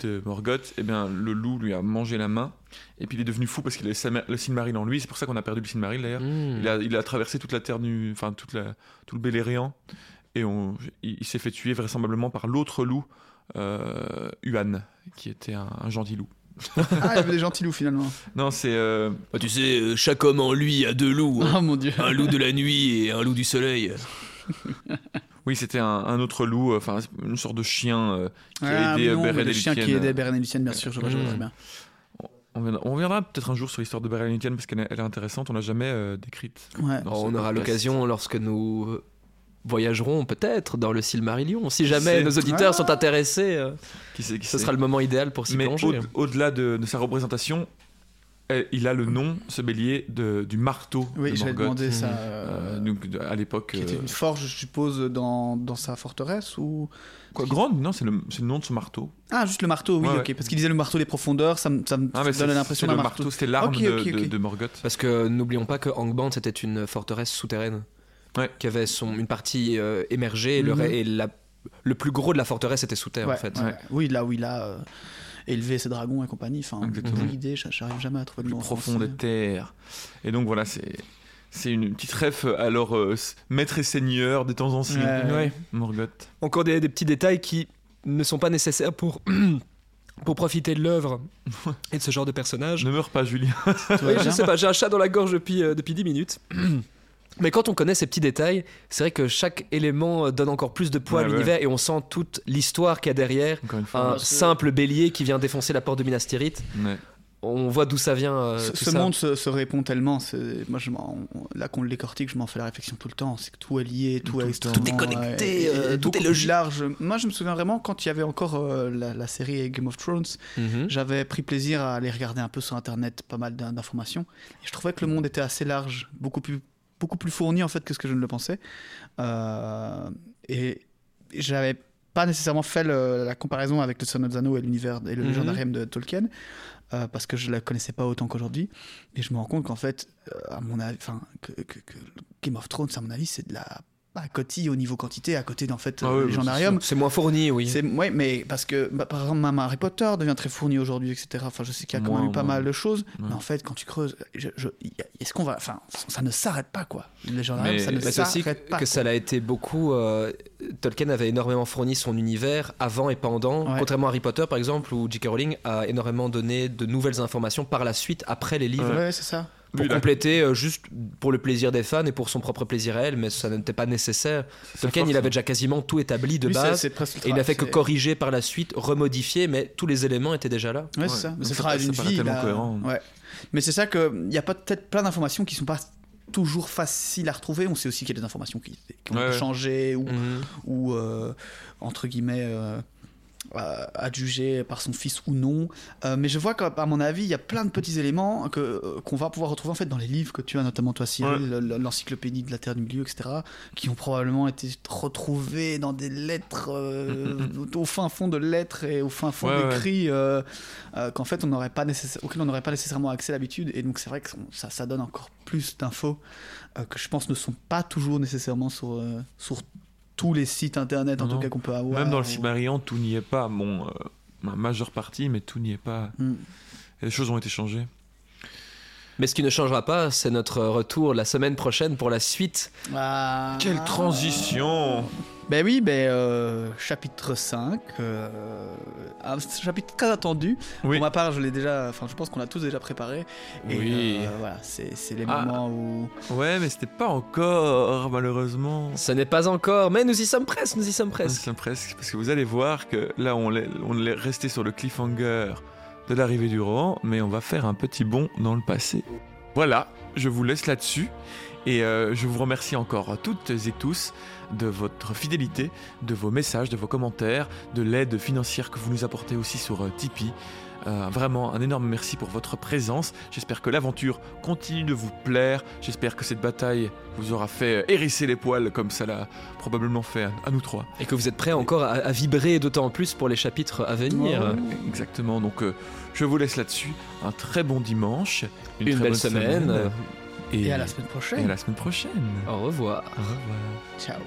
de Morgoth, eh bien, le loup lui a mangé la main, et puis il est devenu fou parce qu'il avait le Silma- le Silmaril en lui, c'est pour ça qu'on a perdu le Silmaril d'ailleurs. Hmm. Il, a, il a traversé toute la terre nue, enfin toute la, tout le Beleriand, et on, il, il s'est fait tuer vraisemblablement par l'autre loup, euh, Huan, qui était un, un gentil loup. Ah, il y avait des gentils loups finalement. Non, c'est. euh, Bah, tu sais, euh, chaque homme en lui a deux loups. hein. Oh mon dieu. Un loup de la nuit et un loup du soleil. oui, c'était un, un autre loup, euh, enfin une sorte de chien euh, qui a Ah, aidé mais non, et le chien qui aidait euh, Beren et Lucienne, bien sûr, je vois, je vois très bien. On reviendra, on reviendra peut-être un jour sur l'histoire de Beren et Luthien parce qu'elle est, intéressante, on l'a jamais euh, décrite. Ouais. dans on aura l'occasion lorsque nous euh, voyagerons peut-être dans le Silmarillion. Si jamais nos auditeurs Ah. sont intéressés, euh, Qui sait, qui ce sait. sera le moment idéal pour s'y Mais plonger. au- au-delà de, de sa représentation, il a le nom, ce bélier, de, du marteau Oui, de j'avais demandé ça. Mhm. Euh, euh, donc, à l'époque. Qui était euh, une forge, je suppose, dans, dans sa forteresse ou quoi, grande Non, c'est le, c'est le nom de ce marteau. Ah, juste le marteau, oui, Ouais, ok. Parce qu'il disait le marteau des profondeurs, ça me, ça me Ah, donne l'impression d'un le marteau. marteau. C'était l'arme de, de- Morgoth. Parce que n'oublions pas que Angband c'était une forteresse souterraine Ouais. qui avait son, une partie euh, émergée et, le, et la- le plus gros de la forteresse était sous terre Ouais, en fait. ouais. Oui, là où il a euh, élevé ses dragons et compagnie. Enfin, j'a- j'arrive jamais à trouver le en profond des terres. Et donc voilà, c'est. C'est une petite ref, alors euh, maître et seigneur des temps anciens. Ouais. Ouais. Morgoth. Encore des, des petits détails qui ne sont pas nécessaires pour, pour profiter de l'œuvre et de ce genre de personnage. Ne meurs pas, Julien. Oui, je sais pas, j'ai un chat dans la gorge depuis, euh, depuis 10 minutes. Mais quand on connaît ces petits détails, c'est vrai que chaque élément euh, donne encore plus de poids à ouais. l'univers et on sent toute l'histoire qu'il y a derrière. Encore une fois. Un simple bélier qui vient défoncer la porte de Minas Tirith. Ouais. On voit d'où ça vient. euh, Ce, tout ce ça. monde se, se répond tellement. Moi, je là qu'on le décortique, je m'en fais la réflexion tout le temps. C'est que tout est lié, tout, Tout est Tout est connecté, et- euh, et tout est logique. large. Moi, je me souviens vraiment quand il y avait encore euh, la, la série Game of Thrones, Mhm. j'avais pris plaisir à aller regarder un peu sur Internet pas mal d'in- d'informations. Et je trouvais que le monde était assez large, beaucoup plus, beaucoup plus fourni en fait que ce que je ne le pensais. Euh, et j'avais pas nécessairement fait le- la comparaison avec le Seigneur des Anneaux et l'univers et le Mhm. légendarium de Tolkien. euh, parce que je la connaissais pas autant qu'aujourd'hui et je me rends compte qu'en fait euh, à mon avis enfin que, que- que Game of Thrones à mon avis c'est de la bah, cotille au niveau quantité à côté d'en fait Ah euh, ouais, le bah, légendarium C'est moins fourni, oui. c'est ouais, mais parce que bah, par exemple même Harry Potter devient très fourni aujourd'hui, etc. Enfin, je sais qu'il y a quand Moins, même eu pas moins. mal de choses, Ouais. mais en fait, quand tu creuses, est-ce qu'on va, enfin, ça ne s'arrête pas quoi. Le légendarium, Mais- ça ne Mais c'est aussi s'arrête pas. que ça l'a été beaucoup. euh, Tolkien avait énormément fourni son univers avant et pendant, Ouais. contrairement à Harry Potter par exemple, où J.K. Rowling a énormément donné de nouvelles informations par la suite, après les livres, Ouais, c'est ça. Pour Lui, compléter euh, juste pour le plaisir des fans et pour son propre plaisir à elle, mais ça n'était pas nécessaire. sa Tolkien, il avait déjà quasiment tout établi de Lui, base. Et il n'a fait que corriger par la suite, remodifier, mais tous les éléments étaient déjà là. c'est- Ouais, c'est ça. Mais Donc ça paraît vie. tellement là. cohérent. Ouais. Mais c'est ça que il y a peut-être plein d'informations qui sont pas toujours faciles à retrouver. On sait aussi qu'il y a des informations qui, qui ont Ouais, ouais. changé ou, Mhm. ou euh, entre guillemets euh, euh, adjugé par son fils ou non. Euh, mais je vois qu'à mon avis, il y a plein de petits éléments que euh, qu'on va pouvoir retrouver en fait dans les livres que tu as, notamment toi, Cyril, le- l'encyclopédie de la Terre du Milieu, etc., qui ont probablement été retrouvés dans des lettres euh, au fin fond de lettres et au fin fond Ouais, ouais. d'écrits euh, qu'en fait on n'aurait pas nécessaire- auxquels on n'aurait pas nécessairement accès d'habitude. Et donc c'est vrai que ça, ça donne encore plus d'infos que je pense ne sont pas toujours nécessairement sur, sur tous les sites internet en Non, tout cas qu'on peut avoir. Même dans le ou- Silmarillion, tout n'y est pas. Bon, euh, ma majeure partie, mais tout n'y est pas. Mm. Les choses ont été changées. Mais ce qui ne changera pas, c'est notre retour la semaine prochaine pour la suite. Ah. Quelle transition Ben oui, ben euh, chapitre 5, euh, un chapitre très attendu. Oui. Pour ma part, je l'ai déjà, enfin je pense qu'on l'a tous déjà préparé. Et Oui. euh, voilà, c'est c'est les Ah. moments où... Ouais, mais c'était pas encore, malheureusement. Ce n'est pas encore, mais nous y sommes presque, nous y sommes presque. C'est presque, parce que vous allez voir que là, on est, on est resté sur le cliffhanger de l'arrivée du roman, mais on va faire un petit bond dans le passé. Voilà, je vous laisse là-dessus. Et euh, je vous remercie encore toutes et tous de votre fidélité, de vos messages, de vos commentaires, de l'aide financière que vous nous apportez aussi sur euh, Tipeee. Euh, vraiment un énorme merci pour votre présence. J'espère que l'aventure continue de vous plaire. J'espère que cette bataille vous aura fait hérisser les poils comme ça l'a probablement fait à, nous trois. Et que vous êtes prêts encore à, vibrer d'autant plus pour les chapitres à venir. exactement. Donc euh, je vous laisse là-dessus. Un très bon dimanche. Une, belle semaine. Et, à la semaine prochaine. Et à la semaine prochaine. Au revoir. Au revoir. Ciao.